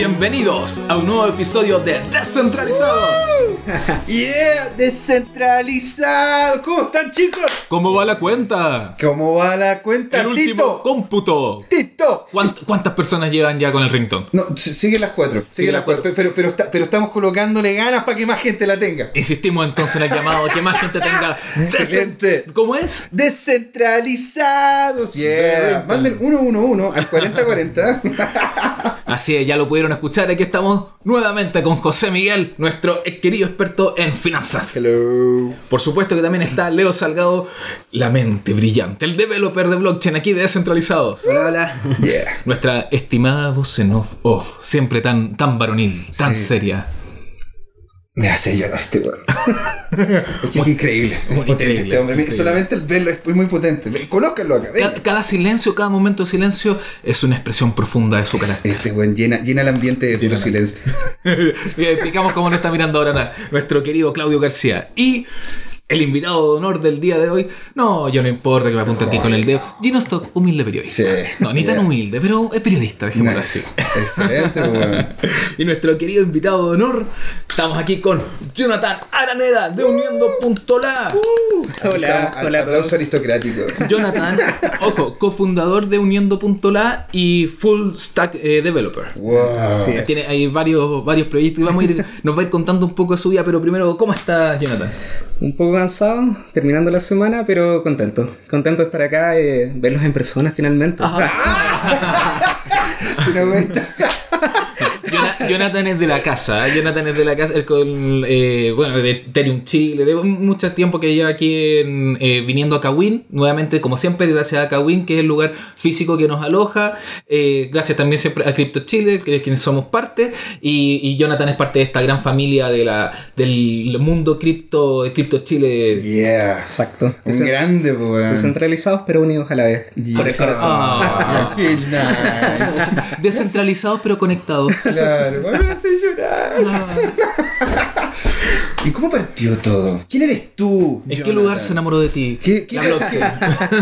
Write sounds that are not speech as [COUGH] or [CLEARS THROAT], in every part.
bienvenidos a un nuevo episodio de Descentralizado. [LAUGHS] Yeah, descentralizado. ¿Cómo están, chicos? ¿Cómo va la cuenta? ¿Cómo va la cuenta, El último Tito? cómputo. Tito. ¿Cuánt- ¿Cuántas personas llevan ya con el ringtone? No, s- sigue las cuatro. Sigue, las cuatro. Pero, pero, está- pero estamos colocándole ganas para que más gente la tenga. Insistimos entonces en el llamado que más gente tenga. [LAUGHS] Excelente. ¿Cómo es? Descentralizados. Yeah. Manden 111 al 4040. Así es, ya lo pudieron escuchar. Aquí estamos nuevamente con José Miguel, nuestro querido experto en finanzas. Hello. Por supuesto que también está Leo Salgado, la mente brillante, el developer de blockchain aquí de Descentralizados. Hola, hola. Yeah. Nuestra estimada voz en off, off, siempre tan, tan varonil, tan Sí. seria. Me hace llorar este weón. [LAUGHS] es que es increíble. Es Muy potente increíble, este hombre. increíble. Solamente el verlo es muy potente. Conózcanlo acá. Cada, cada silencio, cada momento de silencio es una expresión profunda de su carácter. Este weón llena, llena el ambiente de puro silencio. [LAUGHS] Explicamos cómo nos está mirando ahora nuestro querido Claudio García. Y el invitado de honor del día de hoy, no, yo no importa que me apunte aquí con el dedo. Gino Stock, humilde periodista. Sí. No, ni tan humilde, pero es periodista, dejémoslo así. Nice. Excelente, [LAUGHS] weón. Y nuestro querido invitado de honor, estamos aquí con Jonathan Araneda de Uniendo.la. Hola, Estamos- hola a todos. aristocrático. Jonathan, [LAUGHS] ojo, cofundador de Uniendo.la y Full Stack eh, Developer. Wow. Así. Tiene ahí varios, varios proyectos y vamos a ir, nos va a ir contando un poco de su vida, pero primero, ¿cómo está Jonathan? Un poco cansado, terminando la semana, pero contento. Contento de estar acá, eh, verlos en persona finalmente. [LAUGHS] Jona- Jonathan es de la casa, ¿eh? Jonathan es de la casa, él con, eh, bueno, de Ethereum Chile, de mucho tiempo que lleva aquí en, eh, viniendo a Kawin, nuevamente como siempre gracias a Kawin, que es el lugar físico que nos aloja, eh, gracias también siempre a Crypto Chile, que es quienes somos parte, y, y Jonathan es parte de esta gran familia de la, del mundo cripto, de Crypto Chile. Yeah. Exacto. Un grande, weón. Descentralizados pero unidos a la vez. Por el corazón. Ah. Qué nice. [LAUGHS] Descentralizados pero conectados. Claro, me hace llorar. ¿Y cómo partió todo? ¿Quién eres tú? ¿En qué lugar se enamoró de ti? ¿Qué- qué- la blockchain.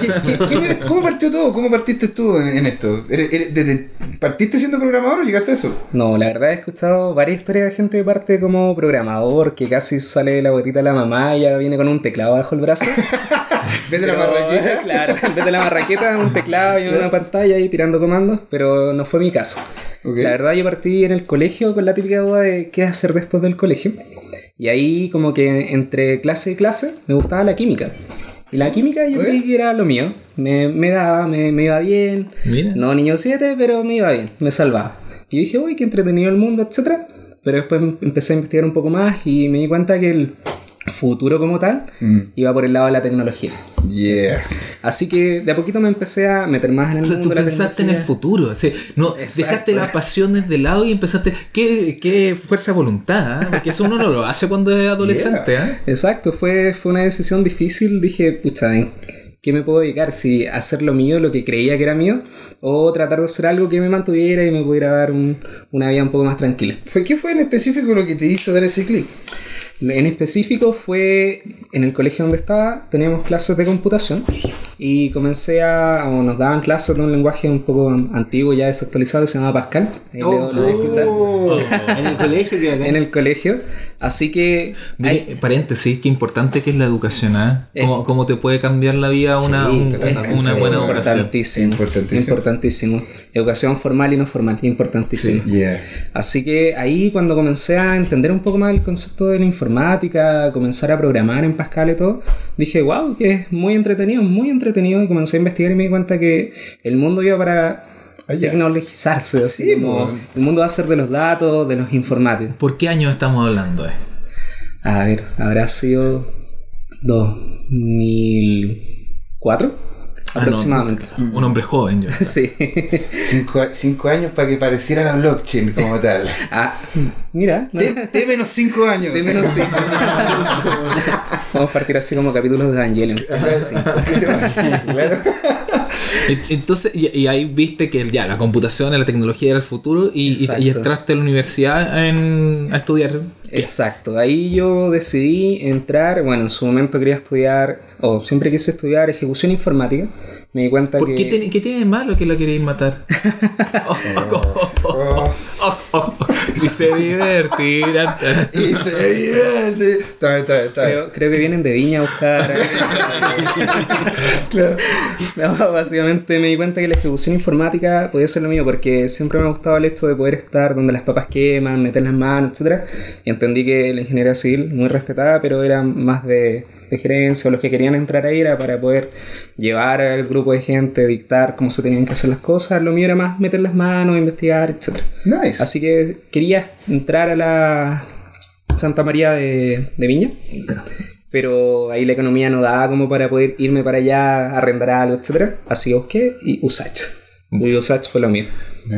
¿Qué- qué- quién eres- ¿Cómo partió todo? ¿Cómo partiste tú en, en esto? ¿Eres- eres- desde- ¿Partiste siendo programador o llegaste a eso? No, la verdad he escuchado varias historias de gente que parte como programador, que casi sale de la botita de la mamá y ya viene con un teclado bajo el brazo. [LAUGHS] ¿Ves de la marraqueta? [LAUGHS] Claro, en vez de la marraqueta, un teclado y una pantalla ahí tirando comandos, pero no fue mi caso. La verdad, yo partí en el colegio con la típica duda de qué hacer después del colegio. Y ahí, como que entre clase y clase, me gustaba la química. Y la química yo creí que era lo mío. Me, me daba, me, me iba bien. Mira. No niño 7, pero me iba bien, me salvaba. Y dije, uy, qué entretenido el mundo, etc. Pero después empecé a investigar un poco más y me di cuenta que el futuro como tal Mm, iba por el lado de la tecnología. Yeah. Así que de a poquito me empecé a meter más en el O sea, mundo tú de la pensaste en el futuro, no, Exacto. dejaste las pasiones de lado y empezaste. Qué, qué fuerza de voluntad, ¿eh? porque eso uno no lo hace cuando es adolescente. ¿eh? Exacto, fue, fue una decisión difícil. Dije, pucha, ¿en qué me puedo dedicar? Si hacer lo mío, lo que creía que era mío, o tratar de hacer algo que me mantuviera y me pudiera dar un- una vida un poco más tranquila. ¿Fue, ¿Qué fue en específico lo que te hizo dar ese clic? En específico fue en el colegio donde estaba, teníamos clases de computación y comencé a, o nos daban clases de un lenguaje un poco antiguo, ya desactualizado, que se llama Pascal. Ahí lo, lo escuchar. Oh. En el colegio que acá. En el colegio. Así que... Mire, ahí- paréntesis, qué importante que es la educación, ¿eh? Cómo, cómo te puede cambiar la vida una, Sí, un- una buena educación. Importantísimo, Importantísimo. importantísimo. Educación formal y no formal, importantísimo. Yeah. Así que ahí cuando comencé a entender un poco más el concepto de la informática, comenzar a programar en Pascal y todo, dije, wow, que es muy entretenido, muy entretenido. Y comencé a investigar y me di cuenta que el mundo iba para Ah, tecnologizarse. así Sí, como po. el mundo va a ser de los datos, de los informáticos. ¿Por qué año estamos hablando? eh? A ver, habrá sido 2004 Ah, no, aproximadamente. un hombre joven, yo. [LAUGHS] Sí. Cinco, cinco años para que pareciera la blockchain como tal. Ah, mira. T, T menos cinco años. De menos cinco. [LAUGHS] Vamos a partir así como capítulos de Evangelion. Claro. [LAUGHS] Entonces, y, y ahí viste que ya la computación y la tecnología era el futuro y, y, entraste a la universidad en- a estudiar Exacto, ahí yo decidí entrar, bueno, en su momento quería estudiar, o siempre quise estudiar ejecución informática, me di cuenta ¿Por que... qué, tiene- qué tiene de malo que lo queréis matar? [LAUGHS] [LAUGHS] Y se divertirán. y se divierte. Está está está. Creo, creo que vienen de Viña a buscar. [LAUGHS] claro. No, básicamente me di cuenta que la ejecución informática podía ser lo mío porque siempre me ha gustado el hecho de poder estar donde las papas queman, meter las manos, etc. Y entendí que la ingeniería civil, muy respetada, pero era más de, de gerencia o los que querían entrar ahí era para poder llevar al grupo de gente, dictar cómo se tenían que hacer las cosas. Lo mío era más meter las manos, investigar, etc. Nice. Así que quería entrar a la Santa María de, de Viña, pero ahí la economía no daba como para poder irme para allá, arrendar algo, etc. Así que busqué y Usach. Y Usach fue lo mío.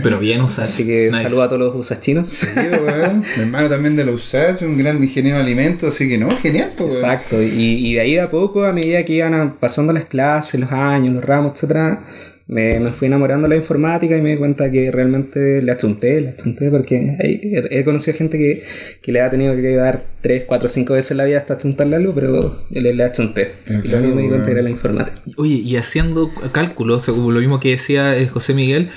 Pero bien usado. Así que Nice. saludo a todos los usachinos. Sí, weón. [LAUGHS] Mi hermano también de la USACH, un gran ingeniero de alimentos, así que no, genial, pues. Exacto, y, y de ahí de a poco, a medida que iban pasando las clases, los años, los ramos, etcétera, me, me fui enamorando de la informática y me di cuenta que realmente le achunté, le achunté porque hay- he, he conocido gente que, que le ha tenido que dar 3, 4, 5 veces en la vida hasta achuntarle algo, pero le, le achunté. Y lo mismo me di cuenta que era la informática. Oye, y haciendo cálculos, según lo mismo que decía eh, José Miguel,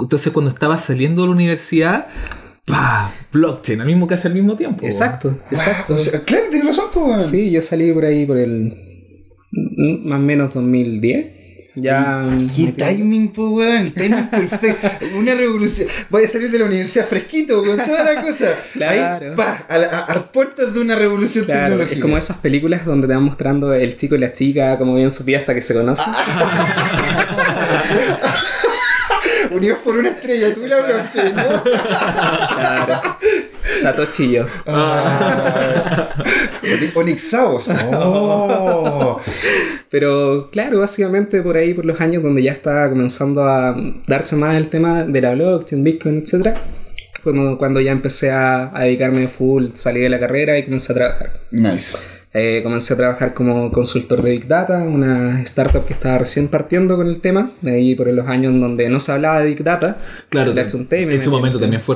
entonces cuando estaba saliendo de la universidad, ¡pah! Blockchain, al mismo que hace al mismo tiempo. Exacto, exacto. O sea, claro, tienes razón, pues. Sí, yo salí por ahí por el más o menos 2010. Ya. Qué timing, pues, weón. El timing perfecto. [LAUGHS] Una revolución. Voy a salir de la universidad fresquito con toda la cosa. Claro. Ahí, pa, a, a- a puertas de una revolución Claro, tecnológica. es como esas películas donde te van mostrando el chico y la chica, como bien su vida hasta que se conocen. [LAUGHS] Unidos por una estrella, tú y la blockchain, ¿no? [LAUGHS] Claro. Satoshi yo. Ah, [LAUGHS] Onixaos. Oh. Pero claro, básicamente por ahí, por los años donde ya estaba comenzando a darse más el tema de la blockchain, Bitcoin, etc. Fue cuando- cuando ya empecé a, a dedicarme full, salí de la carrera y comencé a trabajar. Nice. Eh, comencé a trabajar como consultor de Big Data, una startup que estaba recién partiendo con el tema, de ahí por los años en donde no se hablaba de Big Data. Claro, en su momento en- también fue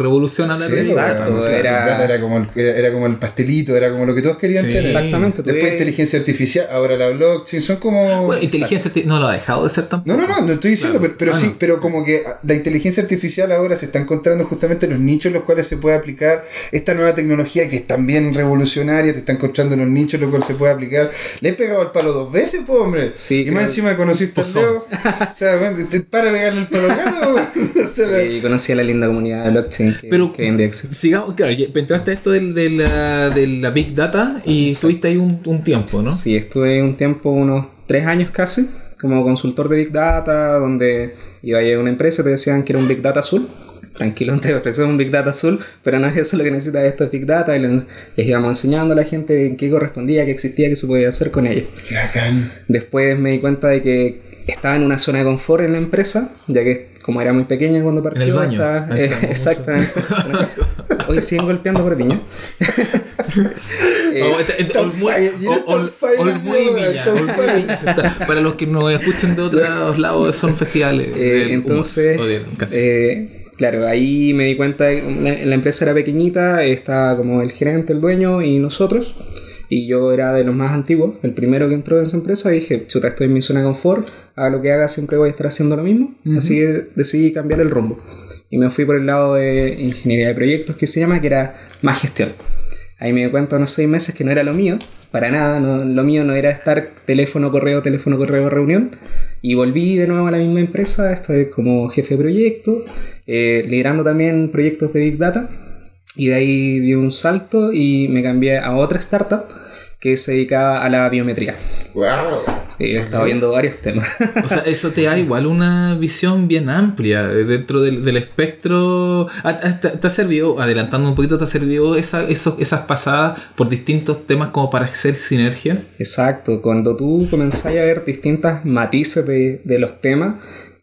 Sí, eso. exacto, weón, o sea, era- Big Data era, como el, era, era como el pastelito, era como lo que todos querían Sí. tener. Exactamente. Después inteligencia artificial, ahora la blockchain, son como... Bueno, inteligencia no lo ha dejado de ser tampoco. No, no, no, no estoy diciendo, Claro. pero, pero Ah, sí, no. pero como que la inteligencia artificial ahora se está encontrando justamente los nichos en los cuales se puede aplicar esta nueva tecnología que es también revolucionaria, te está encontrando los nichos en los se puede aplicar. Le he pegado el palo dos veces, pues, hombre. Sí, y más encima conociste al Pozón. Leo. O sea, bueno, te para pegarle el palo al Y [LAUGHS] conocí a la linda comunidad de blockchain que, Pero- que. Sigamos, claro, entraste a esto del- de, la, de la Big Data y estuviste ahí un, un tiempo, ¿no? Sí, estuve un tiempo, unos tres años casi, como consultor de Big Data, donde iba a ir a una empresa y te decían que era un Big Data azul. Tranquilo, [LAUGHS] te ofrecemos un Big Data azul, pero no es eso lo que necesitas, esto es Big Data. Y les, íbamos enseñando a la gente en qué correspondía, qué existía, qué se podía hacer con ello. qué bacán. Después me di cuenta de que estaba en una zona de confort en la empresa, ya que como era muy pequeña cuando partió, el baño. estaba- Ahí eh, [LAUGHS] exactamente. Hoy siguen golpeando por. Eh, [LAUGHS] Oh, este- este- está- Para los que nos escuchen de otros lados, son festivales. Eh, del humor, entonces, claro, ahí me di cuenta de que la, la empresa era pequeñita, estaba como el gerente, el dueño y nosotros. Y yo era de los más antiguos, el primero que entró en esa empresa. Y dije, chuta, estoy en mi zona de confort, haga lo que haga, siempre voy a estar haciendo lo mismo. Así que decidí cambiar el rumbo. Y me fui por el lado de ingeniería de proyectos, que se llama, que era más gestión. Ahí me di cuenta unos seis meses que no era lo mío, para nada, lo mío no era estar teléfono, correo, teléfono, correo, reunión. Y volví de nuevo a la misma empresa, vez como jefe de proyecto, eh, liderando también proyectos de Big Data. Y de ahí di un salto y me cambié a otra startup que se dedicaba a la biometría. Wow. Sí, he estado viendo varios temas. O sea, eso te da igual una visión bien amplia eh, dentro del, del espectro. Ah, ah, ¿Te, te ha servido, adelantando un poquito, te ha servido esa, esos, esas pasadas por distintos temas como para hacer sinergia? Exacto, cuando tú comenzás a ver distintas matices de, de los temas,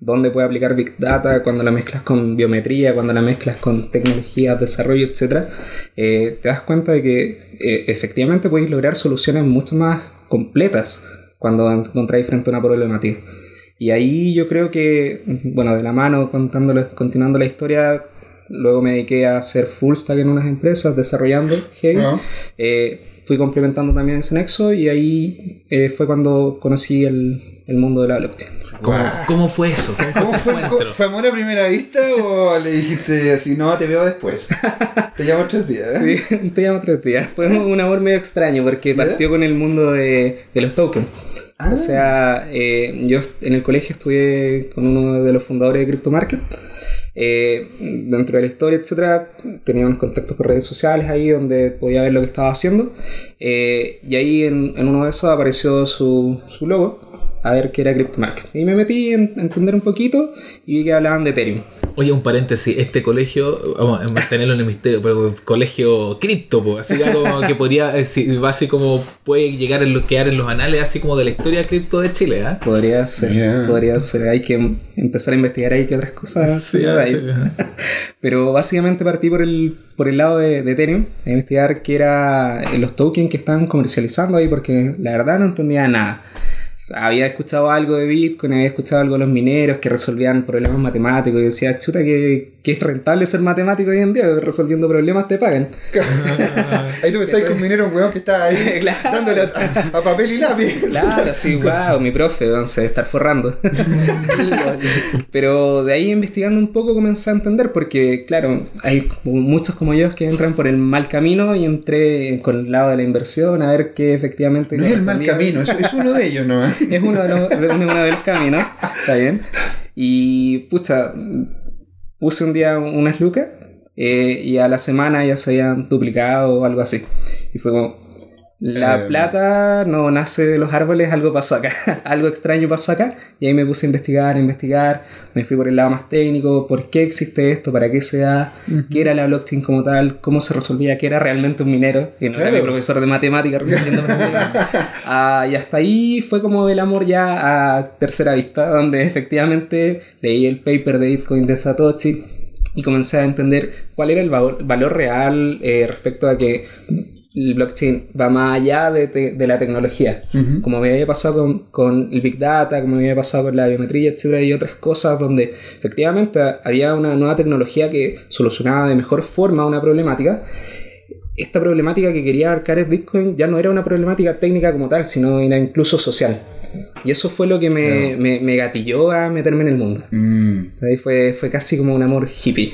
dónde puede aplicar Big Data, cuando la mezclas con biometría, cuando la mezclas con tecnologías, desarrollo, etc., eh, te das cuenta de que eh, efectivamente podéis lograr soluciones mucho más completas cuando encontráis frente a una problemática. Y ahí yo creo que, bueno, de la mano, contándole- continuando la historia, luego me dediqué a hacer full stack en unas empresas, desarrollando heavy. Ah. Eh, fui complementando también ese nexo y ahí eh, fue cuando conocí el, el mundo de la blockchain. ¿Cómo, Wow. cómo fue eso? ¿Cómo, ¿Cómo ese fue? amor a primera vista o le dijiste así, no, te veo después? Te llamo tres días, ¿eh? [LAUGHS] Sí, te llamo tres días. Fue un amor medio extraño porque partió con el mundo de, de los tokens. Ah. O sea, eh, yo en el colegio estudié con uno de los fundadores de Crypto Market. Eh, dentro de la historia, etcétera, tenía unos contactos por redes sociales ahí donde podía ver lo que estaba haciendo. Eh, y ahí en, uno de esos apareció su, su logo, a ver qué era Crypto Market. Y me metí a entender un poquito y vi que hablaban de Ethereum. Oye, un paréntesis, este colegio, vamos a mantenerlo en el misterio, pero colegio cripto, po, así algo como que podría, eh, así como puede llegar a lo- quedar en los anales, así como de la historia cripto de Chile, ¿ah? Podría ser, podría ser. Hay que empezar a investigar ahí que otras cosas. [LAUGHS] Sí. [LAUGHS] Pero básicamente partí por el, por el lado de, de Ethereum, a investigar qué eran los tokens que están comercializando ahí, porque la verdad no entendía nada. Había escuchado algo de Bitcoin, había escuchado algo de los mineros que resolvían problemas matemáticos y decía, chuta, que, que es rentable ser matemático hoy en día, resolviendo problemas te pagan. [LAUGHS] Ahí tú pensás con minero, un weón que está ahí [LAUGHS] Claro. dándole a, a papel y lápiz. Claro, sí, [LAUGHS] wow, mi profe, debe estar forrando. Pero de ahí investigando un poco comencé a entender, porque claro, hay muchos como yo que entran por el mal camino y entré con el lado de la inversión a ver qué efectivamente... No es el mal camino, es, es uno de ellos, ¿no? Es uno de los, de uno de los caminos, está bien. Y pucha, puse un día unas lucas eh, y a la semana ya se habían duplicado o algo así. Y fue como, la Eh. plata no nace de los árboles, algo pasó acá, [LAUGHS] algo extraño pasó acá. Y ahí me puse a investigar, a investigar, me fui por el lado más técnico, por qué existe esto, para qué se da, qué era la blockchain como tal, cómo se resolvía, qué era realmente un minero, que no era mi profesor de matemáticas resolviendo problemas. [LAUGHS] Ah, y hasta ahí fue como el amor ya a tercera vista, donde efectivamente leí el paper de Bitcoin de Satoshi y comencé a entender cuál era el valor, valor real eh, respecto a que el blockchain va más allá de, te- de la tecnología. Como me había pasado con, con el Big Data, como me había pasado con la biometría, etcétera, y otras cosas donde efectivamente había una nueva tecnología que solucionaba de mejor forma una problemática esta problemática que quería abarcar el Bitcoin ya no era una problemática técnica como tal, sino era incluso social. Y eso fue lo que me, Claro. me- me gatilló a meterme en el mundo. Mm, Ahí fue, fue casi como un amor hippie,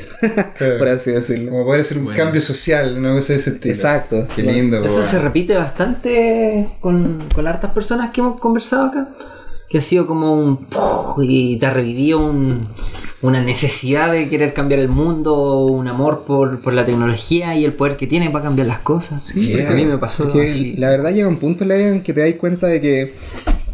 claro. [LAUGHS] por así decirlo. Como poder hacer un Bueno. cambio social, una cosa de ese estilo. Exacto. Qué lindo, Eso se repite bastante con, con las hartas personas que hemos conversado acá. Que ha sido como un... y te ha revivido un- una necesidad de querer cambiar el mundo, un amor por, por la tecnología y el poder que tiene para cambiar las cosas. Sí, porque a mí me pasó así. la verdad llega un punto en la vida en que te das cuenta de que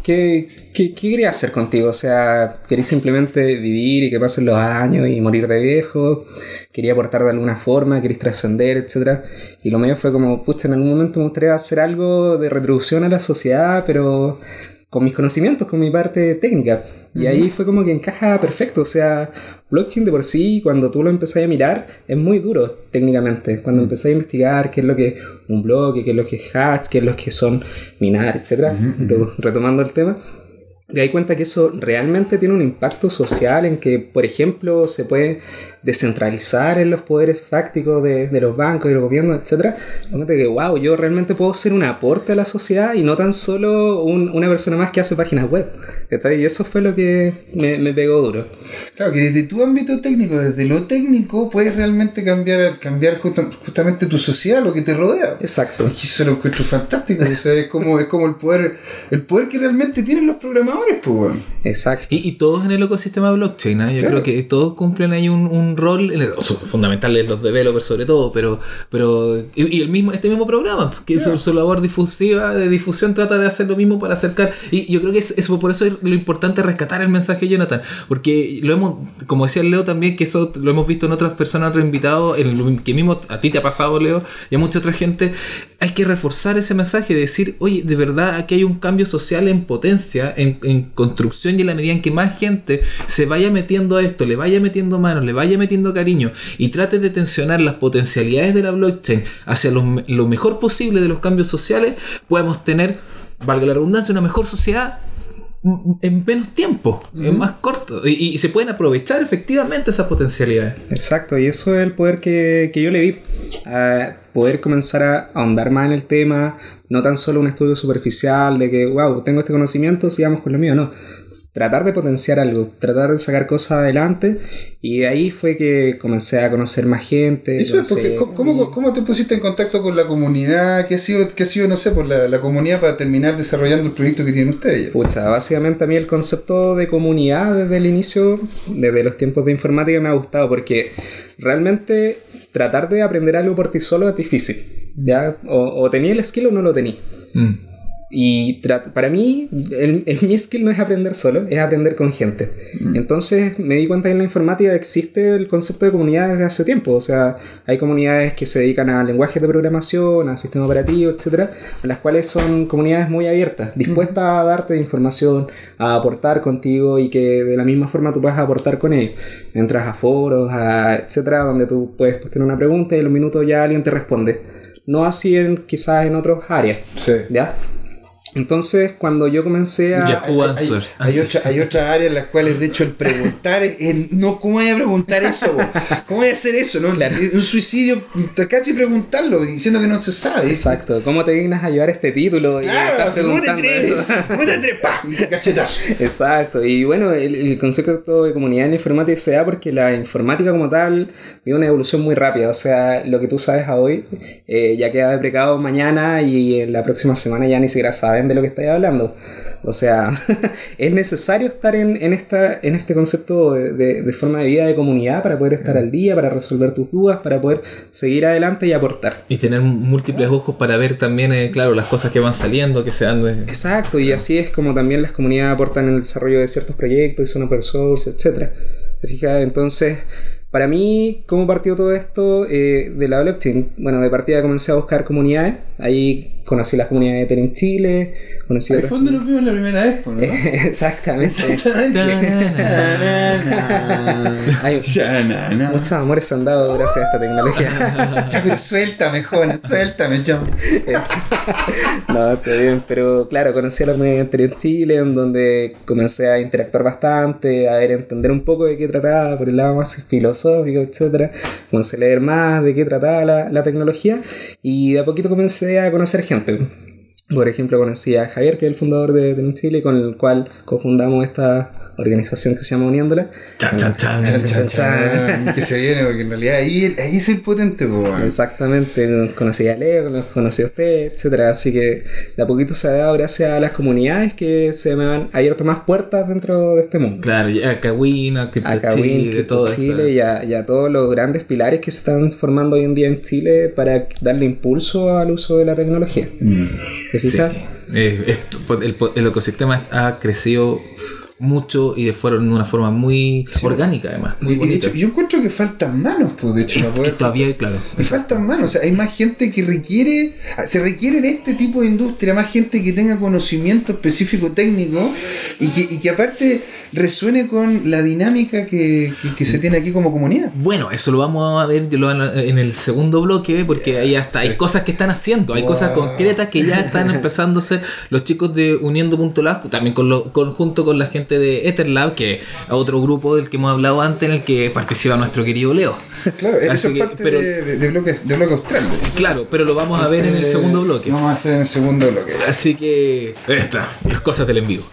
¿qué, qué, hacer contigo? O sea, querías simplemente vivir y que pasen los años y morir de viejo, quería aportar de alguna forma, querías trascender, etc. Y lo mío fue como, pucha, en algún momento me gustaría hacer algo de retribución a la sociedad, pero con mis conocimientos, con mi parte técnica. Y ahí fue como que encaja perfecto. O sea, blockchain de por sí, cuando tú lo empezás a mirar, es muy duro técnicamente. Cuando empezás a investigar qué es lo que es un bloque, qué es lo que es hash, qué es lo que son minar, etc. Lo- Retomando el tema. te das cuenta que eso realmente tiene un impacto social en que, por ejemplo, se puede descentralizar en los poderes fácticos de, de los bancos y los gobiernos, etc. Realmente que, wow, yo realmente puedo ser un aporte a la sociedad y no tan solo un- una persona más que hace páginas web. ¿cachai? Y eso fue lo que me, me pegó duro. Claro, que desde tu ámbito técnico, desde lo técnico, puedes realmente cambiar, cambiar justa- justamente tu sociedad, lo que te rodea. Exacto. Y eso lo encuentro fantástico. O sea, es como, es como el poder, el poder que realmente tienen los programadores, pues bueno. Exacto. Y, y todos en el ecosistema blockchain, ¿ah? yo Claro. creo que todos cumplen ahí un, un rol, en el- son fundamentales los developers sobre todo, pero pero y, y el mismo este mismo programa, que su, su labor difusiva, de difusión trata de hacer lo mismo para acercar, y yo creo que es, es por eso es lo importante rescatar el mensaje de Jonathan, porque lo hemos, como decía Leo también, que eso lo hemos visto en otras personas, otros invitados, en lo que mismo a ti te ha pasado Leo, y a mucha otra gente, hay que reforzar ese mensaje de decir, oye, de verdad aquí hay un cambio social en potencia, en, construcción y en la medida en que más gente se vaya metiendo a esto, le vaya metiendo manos, le vaya metiendo cariño y trate de tensionar las potencialidades de la blockchain hacia lo, lo mejor posible de los cambios sociales, podemos tener, valga la redundancia, una mejor sociedad en menos tiempo, es más corto. Y, y se pueden aprovechar efectivamente esas potencialidades. Exacto, y eso es el poder que, que yo le vi. A poder comenzar a ahondar más en el tema, no tan solo un estudio superficial de que, wow, tengo este conocimiento, sigamos con lo mío, no. Tratar de potenciar algo, tratar de sacar cosas adelante, y de ahí fue que comencé a conocer más gente. Eso es porque, conocer- ¿cómo, cómo, cómo te pusiste en contacto con la comunidad? ¿Qué ha sido, qué ha sido no sé, por la, la comunidad para terminar desarrollando el proyecto que tienen ustedes? Pucha, básicamente a mí el concepto de comunidad desde el inicio, desde los tiempos de informática, me ha gustado porque realmente tratar de aprender algo por ti solo es difícil. ¿ya? O, o tenía el skill o no lo tenía. Mm. Y para mí, el, el- mi skill no es aprender solo, es aprender con gente. Entonces me di cuenta que en la informática existe el concepto de comunidad desde hace tiempo. O sea, hay comunidades que se dedican a lenguajes de programación, a sistema operativo, etcétera, las cuales son comunidades muy abiertas, dispuestas a darte información, a aportar contigo y que de la misma forma tú puedas aportar con ellos. Entras a foros, a etcétera, donde tú puedes postear una pregunta y en los minutos ya alguien te responde. No así en, quizás en otras áreas. Sí. ¿Ya? Entonces, cuando yo comencé a... Ya. Hay, Answer. hay, otra- hay otras áreas en las cuales, de hecho, el preguntar es, no, ¿cómo voy a preguntar eso? ¿Cómo voy a hacer eso? No? Un suicidio, casi preguntarlo, diciendo que no se sabe. Exacto, ¿cómo te dignas a llevar este título? Y Claro, estás ¿cómo te preguntando atreves? eso. [LAUGHS] ¿Cómo te. Y te cachetazo. Exacto, y bueno, el, el concepto de comunidad en informática se da porque la informática como tal vive una evolución muy rápida, o sea, lo que tú sabes a hoy eh, ya queda deprecado mañana y en la próxima semana ya ni siquiera saben de lo que estáis hablando. O sea, [LAUGHS] es necesario estar en, en, esta, en este concepto de, de- de forma de vida de comunidad para poder estar al día, para resolver tus dudas, para poder seguir adelante y aportar. Y tener múltiples ojos para ver también, eh, claro, las cosas que van saliendo, que se dan de... Exacto, y así es como también las comunidades aportan en el desarrollo de ciertos proyectos y son open source, etc. ¿Te fijas? Entonces, para mí, ¿cómo partió todo esto eh, de la blockchain? Bueno, de partida comencé a buscar comunidades, ahí conocí las comunidades de Ethereum Chile, conocí Al fondo lo vimos la primera vez, ¿no? [LAUGHS] Exactamente. [LAUGHS] Na. muchos amores se han dado gracias a esta tecnología. [LAUGHS] Ya, pero suéltame, joven, suéltame, chamo. No, está bien, pero claro, conocí a la comunidad anterior en Chile, en donde comencé a interactuar bastante, a ver, entender un poco de qué trataba, por el lado más filosófico, etcétera. Comencé a leer más de qué trataba la, la tecnología y de a poquito comencé a conocer gente. Por ejemplo, conocí a Javier, que es el fundador de Tenum Chile, con el cual cofundamos esta organización que se llama Uniéndola. Chan, chan, chan. Chan, chan, chan. [LAUGHS] Que se viene, porque en realidad ahí, ahí es el potente, po. Exactamente, conocí a Leo, los conocí a usted, etcétera. Así que de a poquito se ha dado gracias a las comunidades que se me han abierto más puertas dentro de este mundo. Claro, a Kawin, a Crypto A Chile, Crypto todo. Chile y a, y a todos los grandes pilares que se están formando hoy en día en Chile para darle impulso al uso de la tecnología. ¿Te Sí. fijas? Eh, esto, el, el ecosistema ha crecido mucho y de, forma, de una forma muy orgánica además. Muy Y, y de hecho, yo encuentro que faltan manos, pues, de hecho, para Y poder. todavía, claro. Me faltan manos, o sea, hay más gente que requiere, se requiere en este tipo de industria, más gente que tenga conocimiento específico técnico y que, y que aparte resuene con la dinámica que, que- que se tiene aquí como comunidad. Bueno, eso lo vamos a ver en el segundo bloque, porque ahí hasta hay cosas que están haciendo, hay cosas concretas que ya están [LAUGHS] empezando a hacer los chicos de Uniendo.lab, también con lo, con- junto con la gente de Etherlab, que es otro grupo del que hemos hablado antes, en el que participa nuestro querido Leo. [LAUGHS] Claro, eso Así es que, parte pero- de, de, de bloque, de bloque austral. Claro, pero lo vamos a ver en el Eh, segundo bloque. Vamos a hacer en el segundo bloque. Así que. Esta, las cosas del envío. [LAUGHS]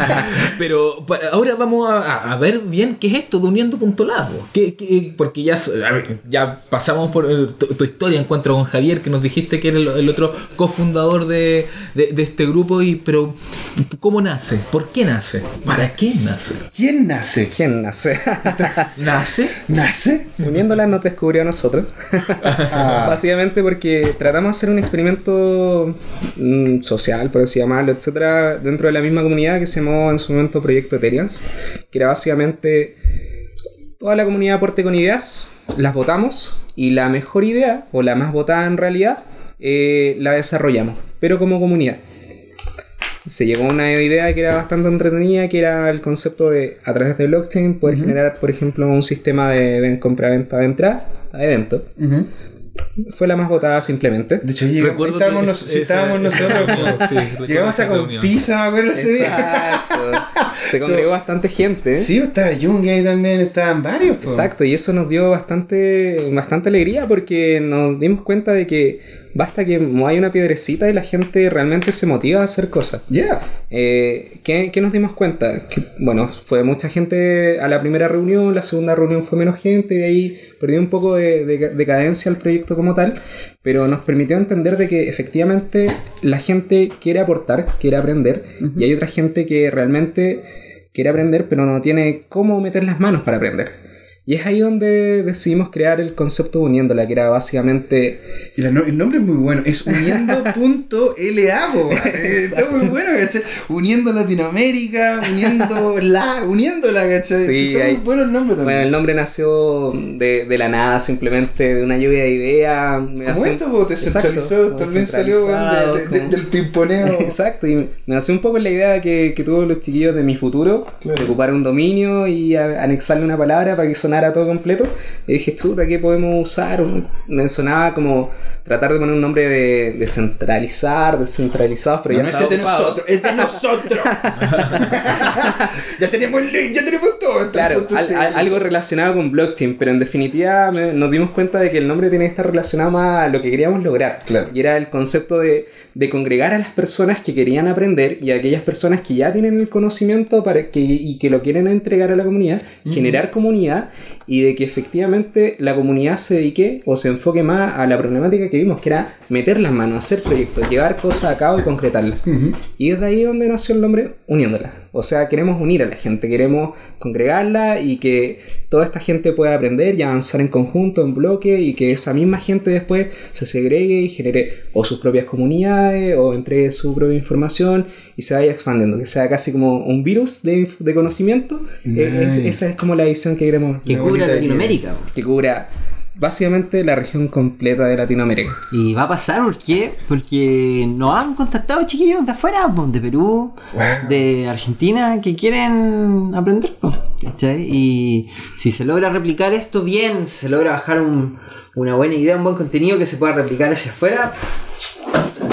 [LAUGHS] Pero ahora vamos a, ver bien qué es esto de uniendo.lab. ¿Qué, qué- porque ya, ver, ya pasamos por el- tu, tu historia, encuentro con Javier, que nos dijiste que era el, el otro cofundador de, de- de este grupo. y Pero, ¿cómo nace? ¿Por qué nace? ¿Para qué nace? ¿Quién nace? ¿Quién nace? [LAUGHS] ¿Nace? ¿Nace? Uniéndola nos descubrió a nosotros. Ah, [LAUGHS] Básicamente porque tratamos de hacer un experimento mm, social, por así llamarlo, etcétera, dentro de la misma comunidad que se llamó en su momento Proyecto Ethereum, que era básicamente toda la comunidad aporte con ideas, las votamos y la mejor idea, o la más votada en realidad, eh, la desarrollamos, pero como comunidad. Se llegó a una idea que era bastante entretenida, que era el concepto de, a través de blockchain, poder generar, por ejemplo, un sistema de ven- compra-venta de entrada a eventos fue la más votada simplemente. De hecho, llegamos, Recuerdo estábamos, que nos- esa- estábamos nosotros. esa sí, llegamos hasta con reunión. pizza, me acuerdo ese día. Exacto. [LAUGHS] Se congregó bastante gente. Sí, estaba Jung ahí también, estaban varios. po. Exacto, y eso nos dio bastante, bastante alegría porque nos dimos cuenta de que basta que hay una piedrecita y la gente realmente se motiva a hacer cosas. Ya. Eh, ¿qué, qué nos dimos cuenta? Que, bueno, fue mucha gente a la primera reunión, la segunda reunión fue menos gente y ahí perdió un poco de, de- de cadencia el proyecto como tal, pero nos permitió entender de que efectivamente la gente quiere aportar, quiere aprender y hay otra gente que realmente quiere aprender pero no tiene cómo meter las manos para aprender. Y es ahí donde decidimos crear el concepto de uniéndola, que era básicamente no- el nombre es muy bueno, es uniendo.la, [LAUGHS] Está muy bueno, ¿cachai? Uniendo Latinoamérica, uniendo [LAUGHS] la, uniéndola, ¿cachai? Sí, está hay- muy bueno el nombre Bueno, también. el nombre nació de, de la nada, simplemente de una lluvia de ideas. me hace- esto, descentralizado, Exacto, como también salió weón, descentralizado, de- de- como- del pimponeo. [LAUGHS] Exacto, y me hace un poco la idea que, que tuvo los chiquillos de mi futuro, Claro. de ocupar un dominio y a- anexarle una palabra para que sonara todo completo. Y dije, chuta, ¿qué podemos usar? Me sonaba como tratar de poner un nombre de descentralizar, descentralizados, pero No, ya no, estaba es de nosotros, es de nosotros. [LAUGHS] ya tenemos link, ya tenemos todo. Claro, al- al- algo relacionado con blockchain, pero en definitiva me- nos dimos cuenta de que el nombre tiene que estar relacionado más a lo que queríamos lograr. Claro. Y era el concepto de, de congregar a las personas que querían aprender y a aquellas personas que ya tienen el conocimiento para que, y que lo quieren entregar a la comunidad, generar comunidad y de que efectivamente la comunidad se dedique o se enfoque más a la problemática que vimos, que era meter las manos, hacer proyectos, llevar cosas a cabo y concretarlas. Ujú. Y es de ahí donde nació el nombre Uniéndola. O sea, queremos unir a la gente, queremos congregarla y que toda esta gente pueda aprender y avanzar en conjunto, en bloque, y que esa misma gente después se segregue y genere o sus propias comunidades o entregue su propia información y se vaya expandiendo, que sea casi como un virus de, de conocimiento. Eh, Nice. eh, esa es como la visión que queremos Que cubra Latinoamérica. que cubra básicamente la región completa de Latinoamérica. Y va a pasar, ¿por qué? Porque nos han contactado chiquillos de afuera, de Perú, Wow. de Argentina, que quieren aprender. ¿cachai? Y si se logra replicar esto bien, se logra bajar un- una buena idea, un buen contenido que se pueda replicar hacia afuera,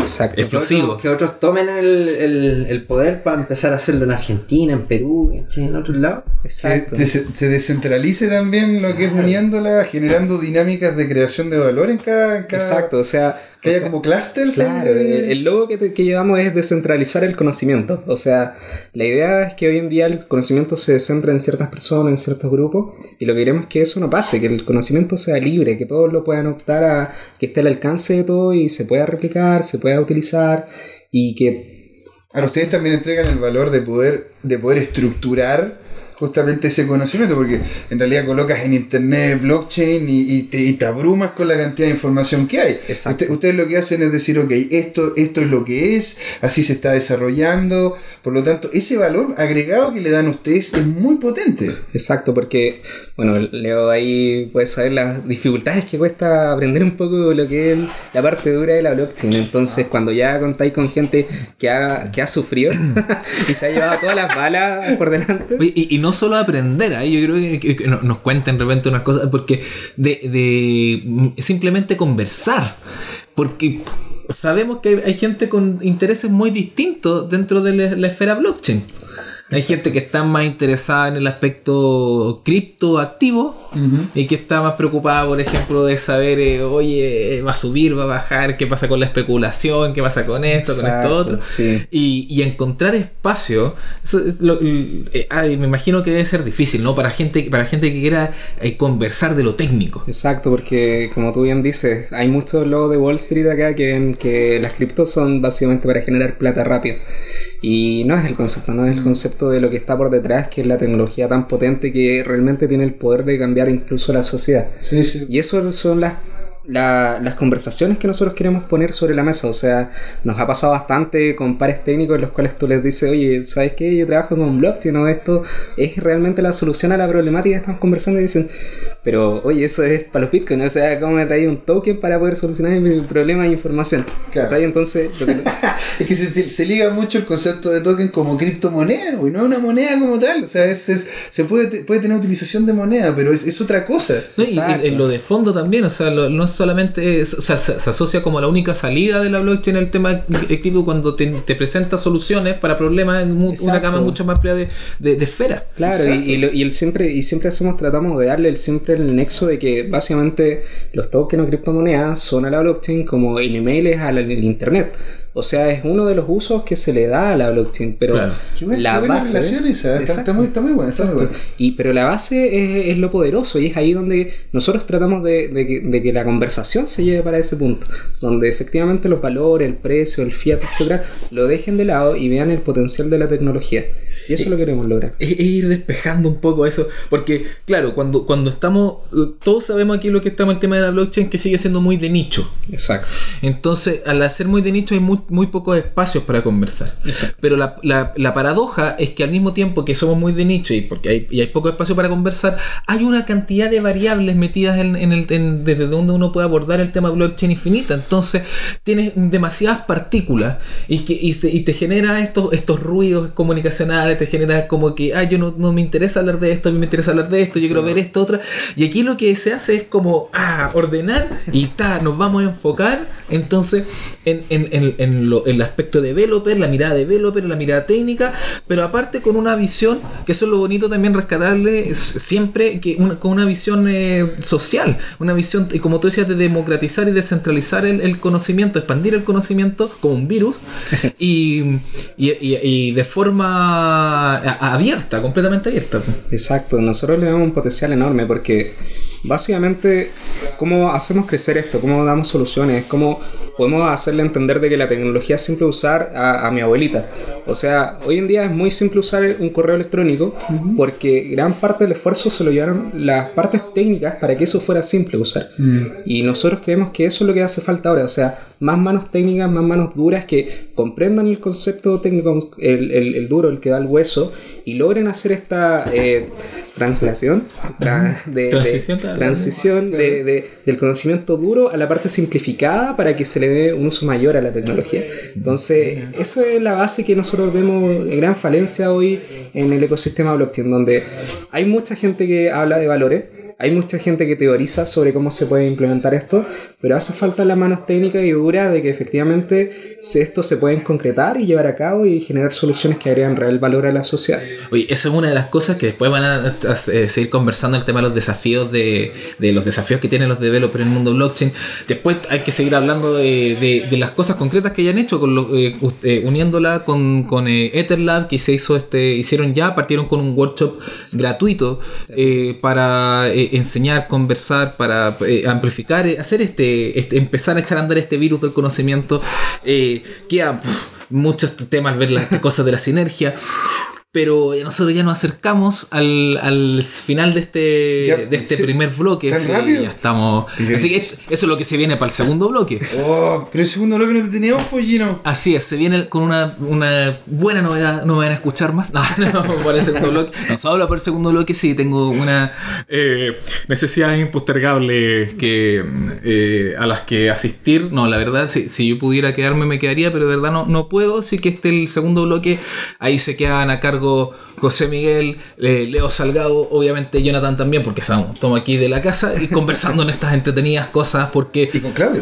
Exacto. que Explosivo. otros, que otros tomen el, el- el poder para empezar a hacerlo en Argentina, en Perú, en otros lados. Exacto. Que se, se descentralice también lo que es uniéndola, generando dinámicas de creación de valor en cada. en cada- Exacto, o sea, Que o haya sea, como clusters. Claro, de- el, el logo que, te- que llevamos es descentralizar el conocimiento. O sea, la idea es que hoy en día el conocimiento se centra en ciertas personas, en ciertos grupos, y lo que queremos es que eso no pase, que el conocimiento sea libre, que todos lo puedan optar a que esté al alcance de todo y se pueda replicar, se pueda utilizar, y que Ahora, ustedes también entregan el valor de poder, de poder estructurar justamente ese conocimiento, porque en realidad colocas en internet blockchain y, y te, y te abrumas con la cantidad de información que hay. Exacto. Usted- ustedes lo que hacen es decir, ok, esto, esto es lo que es, así se está desarrollando, por lo tanto, ese valor agregado que le dan a ustedes es muy potente. Exacto, porque, bueno, Leo ahí puede saber las dificultades que cuesta aprender un poco lo que es la parte dura de la blockchain. Entonces, cuando ya contáis con gente que ha, que ha sufrido [LAUGHS] y se ha llevado todas las balas por delante. Y no solo aprender, ahí yo creo que, nos cuenten de repente unas cosas, porque de, simplemente conversar, porque sabemos que hay, hay gente con intereses muy distintos dentro de la, la esfera blockchain. Hay gente que está más interesada en el aspecto cripto activo y que está más preocupada, por ejemplo, de saber, eh, oye, va a subir, va a bajar, qué pasa con la especulación, qué pasa con esto, con esto otro. sí. Y, y encontrar espacio, lo- eh, ay, me imagino que debe ser difícil, ¿no? Para gente, para gente que quiera eh, conversar de lo técnico. Exacto, porque como tú bien dices, hay muchos logos de Wall Street acá que ven que las criptos son básicamente para generar plata rápido. Y no es el concepto, no es el concepto de lo que está por detrás, que es la tecnología tan potente que realmente tiene el poder de cambiar incluso la sociedad. Sí, sí. Y eso son las, la- las conversaciones que nosotros queremos poner sobre la mesa. O sea, nos ha pasado bastante con pares técnicos en los cuales tú les dices, oye, ¿sabes qué? Yo trabajo con blockchain o esto es realmente la solución a la problemática que estamos conversando y dicen, pero oye, eso es para los bitcoins, o sea, ¿cómo me traí un token para poder solucionar mi problema de información? Claro. Entonces, lo que- [LAUGHS] Es que se, se- liga mucho el concepto de token como criptomoneda, güey, no es una moneda como tal. O sea, es, es- se puede, puede tener utilización de moneda, pero es, es otra cosa. ¿no? Y Exacto. en, en lo de fondo también, o sea, lo- no, solamente, o sea, se, se asocia como la única salida de la blockchain el tema cripto cuando te, te presenta soluciones para problemas en mu- una gama mucho más amplia de, de, de esferas. Claro, y, y, lo- y el siempre, y siempre hacemos, tratamos de darle el, siempre el nexo de que básicamente los tokens o criptomonedas son a la blockchain como el email es al al internet. O sea, es uno de los usos que se le da a la blockchain, pero Claro. Qué buena, la qué buena base... relación esa, está, muy, está muy buena, está muy buena. Y, pero la base es, es lo poderoso y es ahí donde nosotros tratamos de, de que, de que la conversación se lleve para ese punto, donde efectivamente los valores, el precio, el fiat, etcétera, lo dejen de lado y vean el potencial de la tecnología. Y eso es lo que queremos lograr. es, es ir despejando un poco eso, porque claro, cuando, cuando estamos, todos sabemos aquí lo que estamos el tema de la blockchain que sigue siendo muy de nicho. Exacto. Entonces, al hacer muy de nicho hay muy, muy pocos espacios para conversar. Exacto. Pero la, la- la paradoja es que al mismo tiempo que somos muy de nicho y porque hay, y hay poco espacio para conversar, hay una cantidad de variables metidas en, en el, en- desde donde uno puede abordar el tema blockchain infinita. Entonces, tienes demasiadas partículas y, que, y, y te genera estos, estos ruidos comunicacionales, te genera como que, ay, yo no, no me interesa hablar de esto, a mí me interesa hablar de esto, yo quiero ver esto, otra. Y aquí lo que se hace es como, ah, ordenar y ta, nos vamos a enfocar entonces en, en, en, en lo- en el aspecto developer, la mirada developer, la mirada técnica, pero aparte con una visión, que eso es lo bonito también rescatarle es siempre, que una- con una visión eh, social, una visión, como tú decías, de democratizar y descentralizar el, el conocimiento, expandir el conocimiento como un virus [LAUGHS] y, y, y- y de forma abierta, completamente abierta. Exacto, nosotros le damos un potencial enorme porque básicamente cómo hacemos crecer esto, cómo damos soluciones, cómo podemos hacerle entender de que la tecnología es simple usar a, a mi abuelita. O sea, hoy en día es muy simple usar un correo electrónico porque gran parte del esfuerzo se lo llevaron las partes técnicas para que eso fuera simple usar. Y nosotros creemos que eso es lo que hace falta ahora, o sea, más manos técnicas, más manos duras que comprendan el concepto técnico, el, el- el duro, el que da el hueso, y logren hacer esta eh, translación, tra- de, de- Transición, transición de- de- del conocimiento duro a la parte simplificada para que se le dé un uso mayor a la tecnología. Entonces, esa es la base que nosotros vemos en gran falencia hoy en el ecosistema blockchain, donde hay mucha gente que habla de valores, hay mucha gente que teoriza sobre cómo se puede implementar esto, pero hace falta las manos técnicas y duras de que efectivamente se- esto se pueden concretar y llevar a cabo y generar soluciones que agregan real valor a la sociedad. Oye, esa es una de las cosas que después van a, a- eh, seguir conversando el tema de los desafíos de, de los desafíos que tienen los developers en el mundo blockchain. Después hay que seguir hablando de, de- de las cosas concretas que ya han hecho, con lo- eh, eh, uniéndola con, con eh, Etherlab, que se hizo este, hicieron ya, partieron con un workshop gratuito eh, para enseñar, conversar, para amplificar, hacer este, este, empezar a echar a andar este virus del conocimiento. Eh, queda muchos temas, ver las cosas de la sinergia. Pero nosotros ya nos acercamos al, al final de este, Ya, de este ¿sí? primer bloque. ¿Tan sí, rápido? ya estamos. Pero- Así que eso, eso es lo que se viene para el segundo bloque. Oh, pero el segundo bloque no te teníamos, pollino. Así es, se viene con una, una buena novedad. No me van a escuchar más. No, [LAUGHS] no, por el segundo bloque. No, solo por el segundo bloque. Sí, tengo una eh, necesidades impostergables que, eh, a las que asistir. No, la verdad, si, si yo pudiera quedarme, me quedaría, pero de verdad no, no puedo. Así que este el segundo bloque. Ahí se quedan a cargo José Miguel, eh, Leo Salgado, obviamente Jonathan también, porque estamos, estamos aquí de la casa y conversando en estas entretenidas cosas. Porque, Y con Claudio.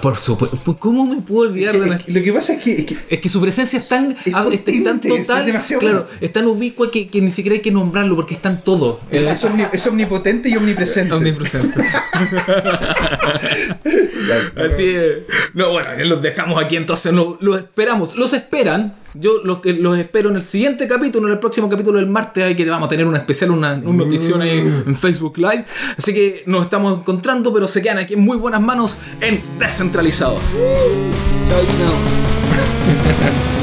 por supuesto, ¿cómo me puedo olvidar de Es que- Lo que pasa es que, es que es que su presencia es tan, Es ah, es tan total, demasiado claro, es tan ubicua que, que ni siquiera hay que nombrarlo porque está en todo. Eh, es, omni- es omnipotente y omnipresente. omnipresente. [LAUGHS] Así es. No, bueno, los dejamos aquí entonces, los esperamos, los esperan. Yo los, espero en el siguiente capítulo, en el próximo capítulo del martes, ahí que vamos a tener una especial, una, una notición ahí en Facebook Live. Así que nos estamos encontrando, pero se quedan aquí en muy buenas manos en Descentralizados. [LAUGHS]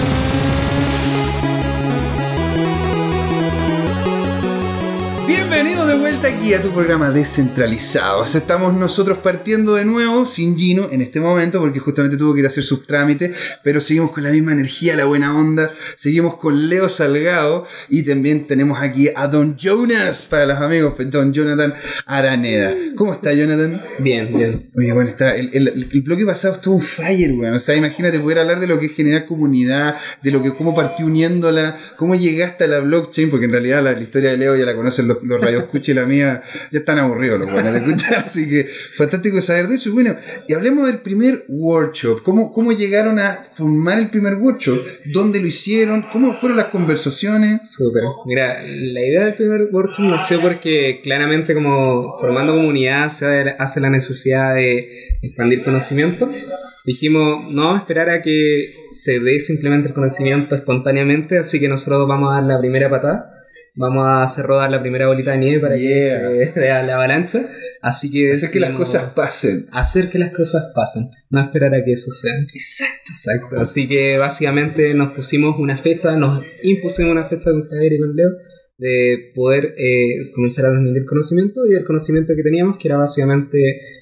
Bienvenidos de vuelta aquí a tu programa Descentralizados. Estamos nosotros partiendo de nuevo sin Gino en este momento porque justamente tuvo que ir a hacer sus trámites, pero seguimos con la misma energía, la buena onda. Seguimos con Leo Salgado y también tenemos aquí a Don Jonas para los amigos, Don Jonathan Araneda. ¿Cómo está Jonathan? Bien, bien. Oye, bueno, está, el, el- el bloque pasado estuvo un fire, weón. O sea, imagínate poder hablar de lo que es generar comunidad, de lo que cómo partió uniéndola, cómo llegaste a la blockchain, porque en realidad la, la historia de Leo ya la conocen los, los radio lo escuche la mía, ya están aburridos los buenos de escuchar, así que fantástico saber de eso. Y bueno, y hablemos del primer workshop, ¿cómo, cómo llegaron a formar el primer workshop? ¿Dónde lo hicieron? ¿Cómo fueron las conversaciones? Súper. Mira, la idea del primer workshop nació porque claramente como formando comunidad se hace la necesidad de expandir conocimiento. Dijimos, no vamos a esperar a que se dé simplemente el conocimiento espontáneamente, así que nosotros vamos a dar la primera patada. Vamos a hacer rodar la primera bolita de nieve para Yeah. que se [LAUGHS] vea la avalancha. Así que Hacer que las cosas pasen. hacer que las cosas pasen, no esperar a que eso sea. Exacto. Exacto. Así que básicamente nos pusimos una fecha, nos impusimos una fecha con Javier y con Leo de poder eh, comenzar a transmitir conocimiento y el conocimiento que teníamos que era básicamente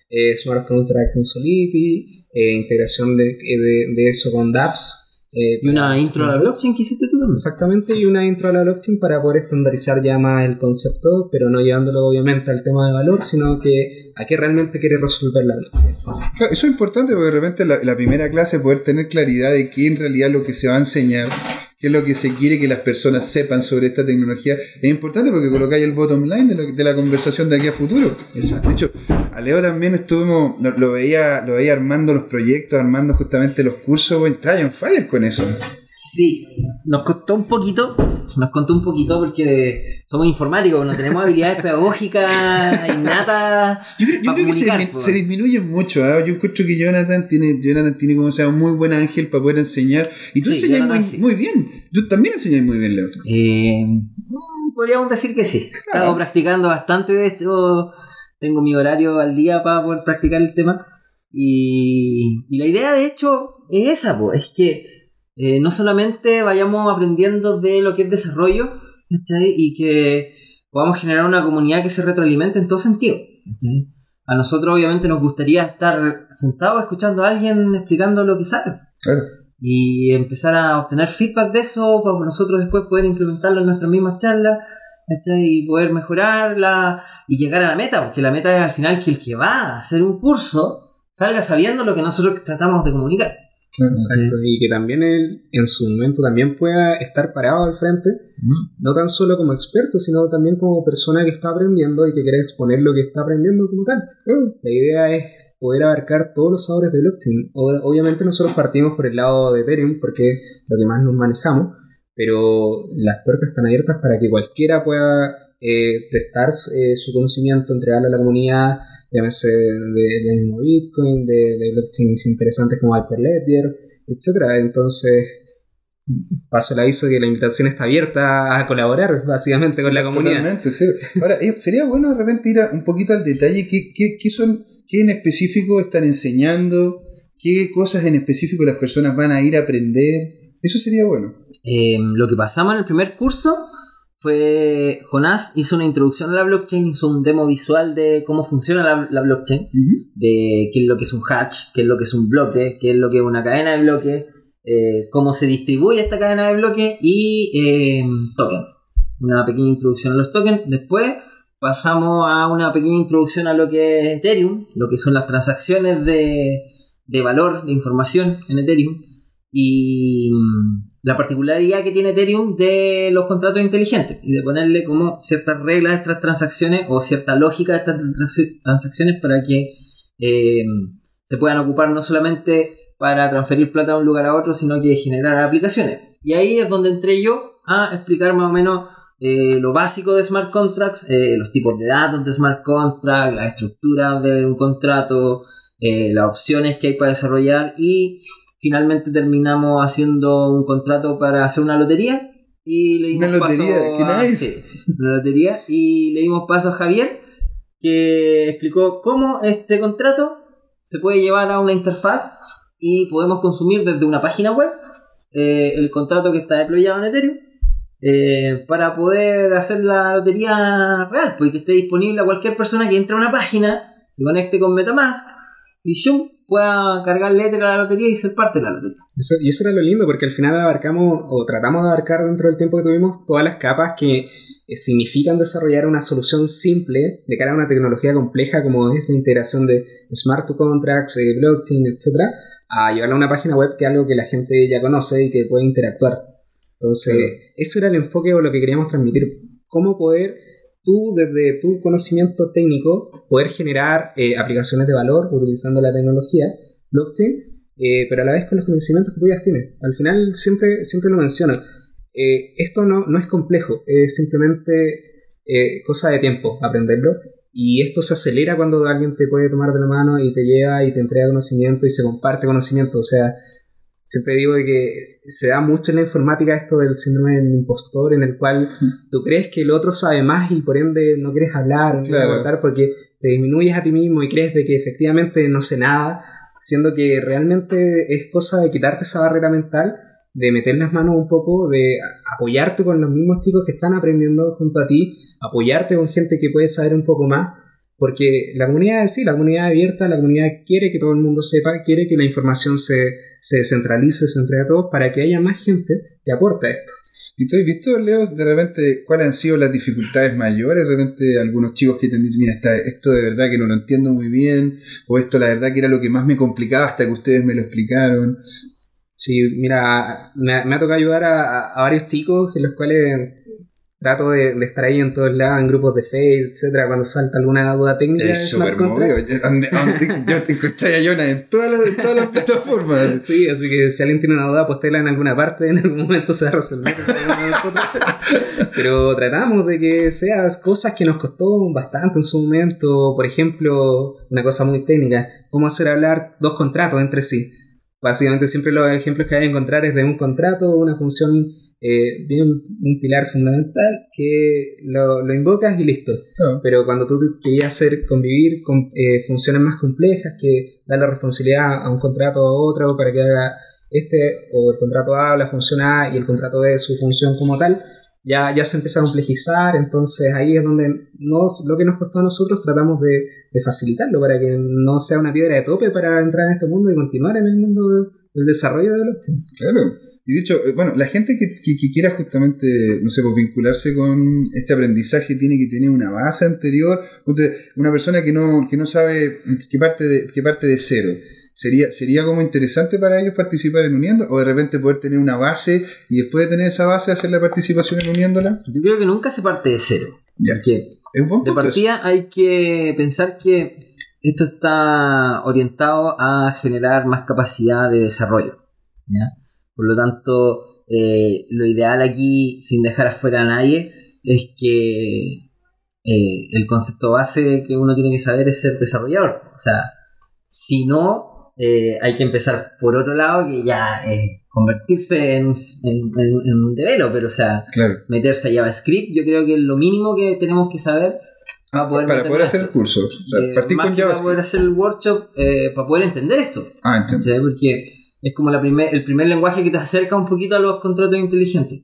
eh, Smart Contract en Solidity, eh, integración de, de, de eso con DApps. Eh, Y una intro a la blockchain que hiciste tú también. Exactamente, y una intro a la blockchain para poder estandarizar ya más el concepto, pero no llevándolo obviamente al tema de valor, sino que a qué realmente quiere resolver la blockchain. Claro, eso es importante porque de repente la, la primera clase poder tener claridad de qué en realidad lo que se va a enseñar, qué es lo que se quiere que las personas sepan sobre esta tecnología, es importante porque colocáis el bottom line de, lo- de la conversación de aquí a futuro. Exacto. De hecho, a Leo también estuvimos, lo, lo veía, lo veía armando los proyectos, armando justamente los cursos, bueno, estaba on fire con eso. Sí, nos costó un poquito, nos costó un poquito porque somos informáticos, no tenemos habilidades [LAUGHS] pedagógicas innatas. Yo creo, yo creo que se, se disminuye mucho. ¿ah? Yo encuentro que Jonathan tiene, Jonathan tiene como sea un muy buen ángel para poder enseñar. Y tú Sí, enseñas muy, Jonathan sí. muy bien. Tú también enseñas muy bien, Leo. Eh, mm, podríamos decir que sí. [LAUGHS] He estado Claro. practicando bastante de esto. Tengo mi horario al día para poder practicar el tema. Y, y la idea, de hecho, es esa, po, es que eh, no solamente vayamos aprendiendo de lo que es desarrollo, ¿cachai? Y que podamos generar una comunidad que se retroalimente en todo sentido. ¿cachai? A nosotros, obviamente, nos gustaría estar sentados escuchando a alguien explicando lo que sabe Claro. y empezar a obtener feedback de eso para nosotros después poder implementarlo en nuestras mismas charlas ¿cachai? y poder mejorarla y llegar a la meta, porque la meta es al final que el que va a hacer un curso salga sabiendo lo que nosotros tratamos de comunicar. Exacto, y que también él en su momento también pueda estar parado al frente, no tan solo como experto, sino también como persona que está aprendiendo y que quiere exponer lo que está aprendiendo como tal. La idea es poder abarcar todos los sabores de blockchain. Obviamente nosotros partimos por el lado de Ethereum porque es lo que más nos manejamos, pero las puertas están abiertas para que cualquiera pueda eh, prestar eh, su conocimiento, entregarlo a la comunidad, llámese de, de mismo Bitcoin, de, de blockchains interesantes como Hyperledger, etcétera. Entonces, paso el aviso que la invitación está abierta a colaborar básicamente con la comunidad. Totalmente, sí. Ahora, sería bueno de repente ir a- un poquito al detalle. ¿Qué, qué, qué son, qué en específico están enseñando? ¿Qué cosas en específico las personas van a ir a aprender? Eso sería bueno. Eh, lo que pasamos en el primer curso fue Jonás hizo una introducción a la blockchain, hizo un demo visual de cómo funciona la, la blockchain. de qué es lo que es un hatch, qué es lo que es un bloque, qué es lo que es una cadena de bloques, eh, cómo se distribuye esta cadena de bloques y eh, tokens. Una pequeña introducción a los tokens. Después pasamos a una pequeña introducción a lo que es Ethereum, lo que son las transacciones de, de valor, de información en Ethereum y mm, la particularidad que tiene Ethereum de los contratos inteligentes y de ponerle como ciertas reglas a estas transacciones o cierta lógica a estas trans- transacciones para que eh, se puedan ocupar no solamente para transferir plata de un lugar a otro, sino que generar aplicaciones. Y ahí es donde entré yo a explicar más o menos eh, lo básico de smart contracts, eh, los tipos de datos de smart contracts, la estructura de un contrato, las opciones que hay para desarrollar y finalmente terminamos haciendo un contrato para hacer una lotería y le dimos Una lotería, paso a- nice. sí, una lotería y le dimos paso a Javier que explicó cómo este contrato se puede llevar a una interfaz y podemos consumir desde una página web eh, el contrato que está deployado en Ethereum eh, para poder hacer la lotería real, pues que esté disponible a cualquier persona que entre a una página, se conecte con Metamask y shum, pueda cargar letra a la lotería y ser parte de la lotería. Eso- y eso era lo lindo, porque al final abarcamos, o tratamos de abarcar dentro del tiempo que tuvimos, todas las capas que eh, significan desarrollar una solución simple de cara a una tecnología compleja como es la integración de smart contracts, eh, blockchain, etc., a llevarla a una página web que es algo que la gente ya conoce y que puede interactuar. Entonces, eso era el enfoque o lo que queríamos transmitir. Cómo poder tú desde tu conocimiento técnico poder generar eh, aplicaciones de valor utilizando la tecnología blockchain, eh, pero a la vez con los conocimientos que tú ya tienes. Al final siempre, siempre lo menciono. Eh, esto no, no es complejo, es simplemente cosa de tiempo aprenderlo. Y esto se acelera cuando alguien te puede tomar de la mano y te lleva y te entrega conocimiento y se comparte conocimiento. O sea, siempre digo que se da mucho en la informática esto del síndrome del impostor, en el cual tú crees que el otro sabe más y por ende no quieres hablar, no quieres contar porque te disminuyes a ti mismo y crees de que efectivamente no sé nada, siendo que realmente es cosa de quitarte esa barrera mental, de meter las manos un poco, de apoyarte con los mismos chicos que están aprendiendo junto a ti, apoyarte con gente que puede saber un poco más porque la comunidad sí, la comunidad abierta, la comunidad quiere que todo el mundo sepa, quiere que la información se, se descentralice, se entregue a todos para que haya más gente que aporte a esto. ¿Y tú has visto, Leo, de repente cuáles han sido las dificultades mayores? De repente algunos chicos que te han dicho, mira, esto de verdad que no lo entiendo muy bien, o esto la verdad que era lo que más me complicaba hasta que ustedes me lo explicaron. Sí, mira, me, ha tocado ayudar a, a, varios chicos en los cuales Trato de, estar ahí en todos lados, en grupos de Facebook, etcétera, cuando salta alguna duda técnica. Es súper. Yo, te encontré a Jonah en todas las, todas las plataformas. [LAUGHS] Sí, así que si alguien tiene una duda, postela en alguna parte, en algún momento se va a resolver. [LAUGHS] Pero tratamos de que sean cosas que nos costó bastante en su momento. Por ejemplo, una cosa muy técnica, cómo hacer hablar dos contratos entre sí. Básicamente siempre los ejemplos que hay a encontrar es de un contrato, una función eh, viene un, pilar fundamental que lo, lo invocas y listo. Pero cuando tú querías hacer convivir con eh, funciones más complejas, que da la responsabilidad a un contrato a otro para que haga este o el contrato A la función A y el contrato B su función como tal, ya, ya se empieza a complejizar, entonces ahí es donde no, lo que nos costó a nosotros tratamos de, de, facilitarlo para que no sea una piedra de tope para entrar en este mundo y continuar en el mundo del desarrollo de blockchain. Claro. Y dicho, eh, bueno, la gente que, quiera justamente, no sé, pues vincularse con este aprendizaje tiene que tener una base anterior. Una persona que no, que no sabe qué parte de, qué parte de cero. ¿Sería, ¿Sería como interesante para ellos participar en Uniendo? ¿O de repente poder tener una base y después de tener esa base hacer la participación en Uniéndola? Yo creo que nunca se parte de cero. Ya. Porque ¿Es de partida hay que pensar que esto está orientado a generar más capacidad de desarrollo. ¿ya? Por lo tanto, eh, lo ideal aquí, sin dejar afuera a nadie, es que eh, el concepto base que uno tiene que saber es ser desarrollador. O sea, si no, eh, hay que empezar por otro lado, que ya es convertirse en, un developer, o sea, meterse a JavaScript, yo creo que es lo mínimo que tenemos que saber para poder, para poder hacer el curso. O sea, partir con JavaScript. Para poder hacer el workshop, para poder entender esto. Ah, entiendo. Porque es como la primer, el primer lenguaje que te acerca un poquito a los contratos inteligentes.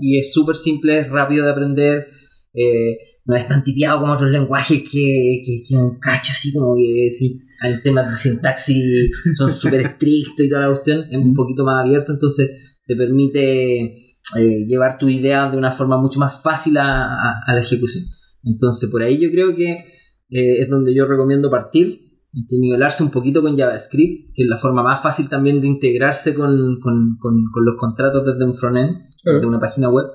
Y es súper simple, es rápido de aprender. Eh, no es tan tipiado como otros lenguajes que, que, un cacho así como que sí, el tema de sintaxis son súper estrictos y toda la cuestión. Es un poquito más abierto, entonces te permite eh, llevar tu idea de una forma mucho más fácil a, a, la ejecución. Entonces por ahí yo creo que eh, es donde yo recomiendo partir que nivelarse un poquito con JavaScript, que es la forma más fácil también de integrarse con, con, con, los contratos desde un frontend, de una página web.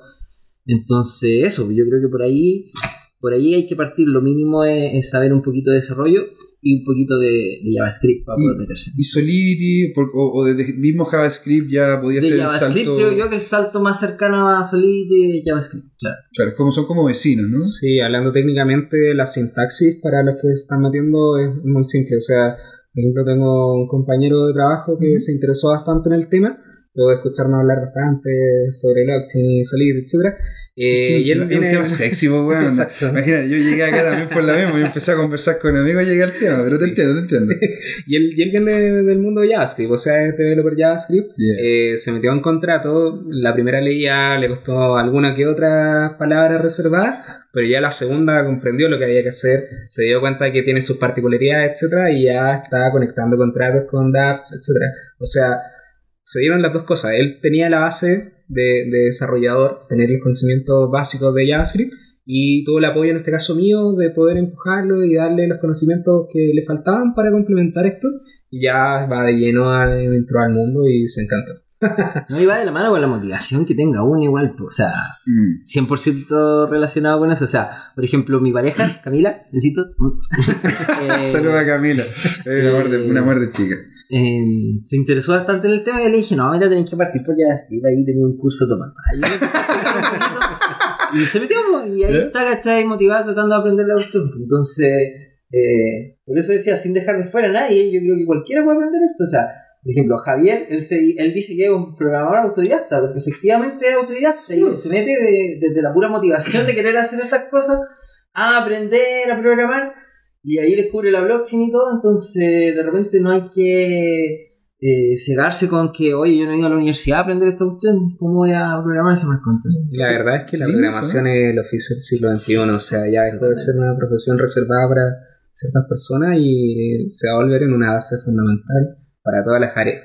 Entonces, eso, yo creo que por ahí, por ahí hay que partir. Lo mínimo es saber un poquito de desarrollo y un poquito de, JavaScript para poder meterse. ¿Y Solidity o, desde el mismo JavaScript ya podía ser el salto? creo yo que el salto más cercano a Solidity es JavaScript, claro. Claro, como, son como vecinos, ¿no? Sí, hablando técnicamente, la sintaxis para los que están metiendo es muy simple. O sea, por ejemplo, tengo un compañero de trabajo que se interesó bastante en el tema luego de escucharnos hablar bastante sobre blockchain y Solidity, etc. Eh, y él viene... un tema sexy, [LAUGHS] pues, weón. Imagínate, yo llegué acá también por la misma y empecé a conversar con amigos y llegué al tema, pero te entiendo, te entiendo. [LAUGHS] y, él, y él viene del mundo de JavaScript, o sea, este developer JavaScript. Eh, se metió en contrato, la primera leía le costó alguna que otra palabra reservada, pero ya la segunda comprendió lo que había que hacer, se dio cuenta de que tiene sus particularidades, etc. y ya está conectando contratos con dApps, etc. O sea, se dieron las dos cosas. Él tenía la base de, desarrollador, tener el conocimiento básico de JavaScript y tuvo el apoyo en este caso mío de poder empujarlo y darle los conocimientos que le faltaban para complementar esto y ya va de lleno dentro al mundo y se encanta. [LAUGHS] No iba de la mano con la motivación que tenga uno igual, o sea, Mm. 100% relacionado con eso. O sea, por ejemplo, mi pareja, [LAUGHS] Camila, besitos. eh, [LAUGHS] Saludos a Camila. Es un amor de, un amor de chica. Eh, se interesó bastante en el tema y le dije, no, mira, tenés que partir por JavaScript, ahí tenía un curso poquito, y se metió, y ahí ¿Ya? está, ¿cachai? Motivada tratando de aprender la cuestión. Entonces, eh, por eso decía, sin dejar de fuera a nadie, yo creo que cualquiera puede aprender esto. O sea, por ejemplo, Javier, él, se, él dice que es un programador autodidacta, porque efectivamente es autodidacta y él se mete de- desde la pura motivación de querer hacer estas cosas a aprender a programar y ahí descubre la blockchain y todo, entonces de repente no hay que eh, cegarse con que, oye, yo no he ido a la universidad a aprender esta cuestión, ¿cómo voy a programar ese? Y la verdad es que la programación es el oficio del siglo XXI, o sea, ya dejó de ser una profesión reservada para ciertas personas y se va a volver en una base fundamental para todas las áreas.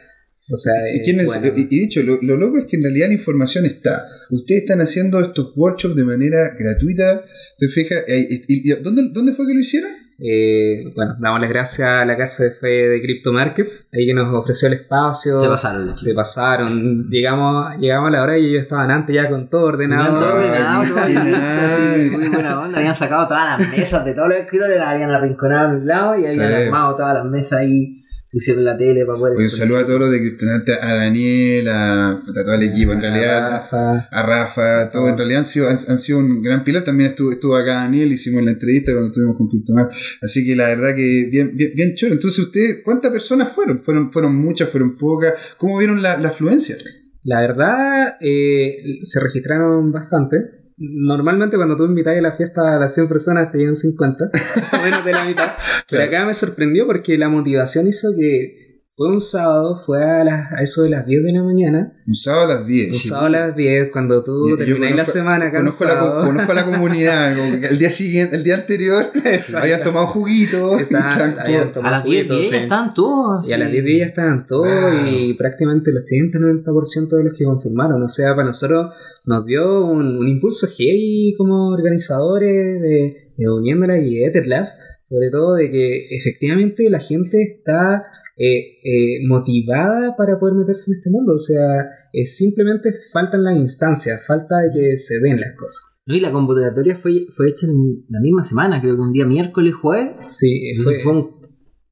O sea, ¿Y, es quién es- bueno. y- y dicho, lo, lo loco es que en realidad la información está. Ustedes están haciendo estos workshops de manera gratuita. ¿Te fijas? Eh, y- y- ¿dónde, ¿Dónde fue que lo hicieron? Eh, bueno, damos las gracias a la casa de fe de Crypto Market, ahí que nos ofreció el espacio. Se pasaron. Se pasaron. Llegamos, llegamos a la hora y ellos estaban antes ya con todo ordenado. Todo Ay, ordenado, [LAUGHS] todo nice. muy buena onda. Habían sacado todas las mesas de todos los escritores, las habían arrinconado en un lado y habían Sí. armado todas las mesas ahí, pusieron la tele para poder. Oye, un saludo a todos los de Criptonante, a Daniel, a, a todo el equipo, en realidad. Rafa. a Rafa, todo en realidad han sido, han, han sido un gran pilar. También estuvo, estuvo acá Daniel, hicimos la entrevista cuando estuvimos con Cryptomar. Así que la verdad que bien, bien, bien chulo. Entonces, ustedes, ¿cuántas personas fueron? ¿Fueron, fueron muchas, fueron pocas? ¿Cómo vieron la, la afluencia? La verdad, eh, se registraron bastante. Normalmente cuando tú invitas a la fiesta a las 100 personas te llegan 50, o [LAUGHS] menos de la mitad. Pero acá me sorprendió porque la motivación hizo que fue un sábado, fue a, las- a eso de las 10 de la mañana. Un sábado a las 10. Un sábado a las 10, cuando tú Yo- la semana Conozco la, cansado. co- conozco la comunidad, [LAUGHS] el día siguiente, el día anterior, [LAUGHS] habían tomado juguitos. y Estaban- habían tomado A las 10 juguitos, ya sí. estaban todos. Y a las sí. 10 días estaban todos Wow. y prácticamente el 80-90% de los que confirmaron. O sea, para nosotros nos dio un, un impulso heavy como organizadores de, de Uniéndola y Ether Labs, sobre todo de que efectivamente la gente está eh, eh, motivada para poder meterse en este mundo. O sea, eh, simplemente faltan las instancias, falta de que se den las cosas. No, y la convocatoria fue, fue hecha en la misma semana, creo que un día miércoles, jueves. Sí, Entonces fue, un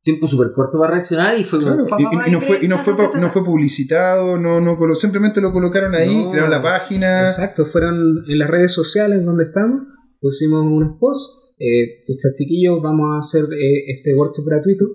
tiempo súper corto para reaccionar y fue Claro, como. y, y- y no fue, y no fue, no fue publicitado, no, no colo- simplemente lo colocaron ahí, No. crearon la página. Exacto, fueron en las redes sociales donde estamos, pusimos unos posts, eh, pucha chiquillos, vamos a hacer eh, este workshop gratuito.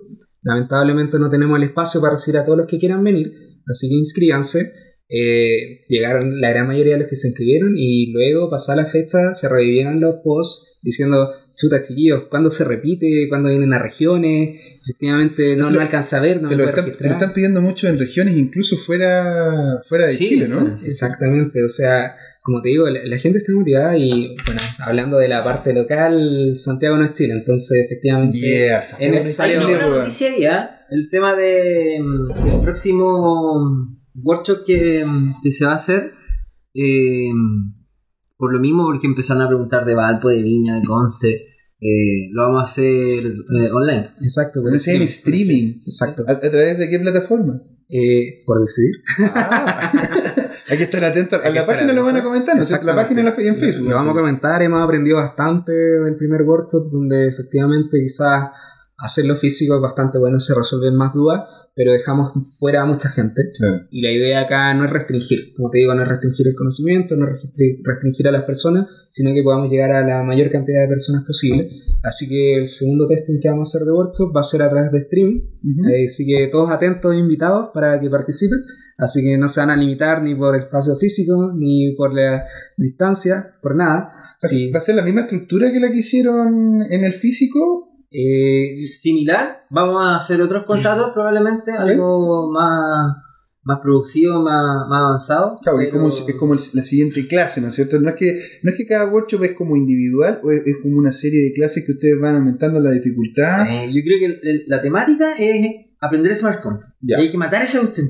Lamentablemente no tenemos el espacio para recibir a todos los que quieran venir, así que inscríbanse. Eh, llegaron la gran mayoría de los que se inscribieron y luego, pasada la fecha, se revivieron los posts diciendo, chuta chiquillos, ¿cuándo se repite? ¿Cuándo vienen a regiones? Efectivamente no, lo- no alcanza a ver, no te, me lo puedo están, te lo registrar. están pidiendo mucho en regiones, incluso fuera, fuera de Sí, Chile, ¿no? fuera. Exactamente, o sea, como te digo, la, la gente está motivada y, bueno, hablando de la parte local, Santiago no es Chile, entonces efectivamente Yes. es necesario- Hay una noticia. El tema de, mm, del próximo workshop que, mm, que se va a hacer. eh, por lo mismo, porque empezaron a preguntar de Valpo, de Viña, de Conce. eh, lo vamos a hacer eh, online. Exacto, ese es en streaming. Exacto. ¿A, a través de qué plataforma? Eh, por decidir. Ah. [LAUGHS] Hay que estar atento. A la página lo van a comentar, ¿no? La página en Facebook. Lo vamos a comentar, hemos aprendido bastante del primer workshop, donde efectivamente quizás hacerlo físico es bastante bueno, se resuelven más dudas, pero dejamos fuera a mucha gente. Claro. Y la idea acá no es restringir, como te digo, no es restringir el conocimiento, no es restringir- a las personas, sino que podamos llegar a la mayor cantidad de personas posible. Así que el segundo testing que vamos a hacer de workshop va a ser a través de streaming. Ujú. Eh, así que todos atentos e invitados para que participen. Así que no se van a limitar ni por el espacio físico, ni por la distancia, por nada. ¿Va, Sí. va a ser la misma estructura que la que hicieron en el físico? Eh, Similar, vamos a hacer otros contratos, probablemente algo más, más producido, más, más avanzado. Claro, es pero- como, es como el- la siguiente clase, ¿no es cierto? No es que, no es que cada workshop es como individual, o es, es como una serie de clases que ustedes van aumentando la dificultad. Eh, yo creo que el- el- la temática es aprender smart contract. Ya. Y hay que matar ese cuestión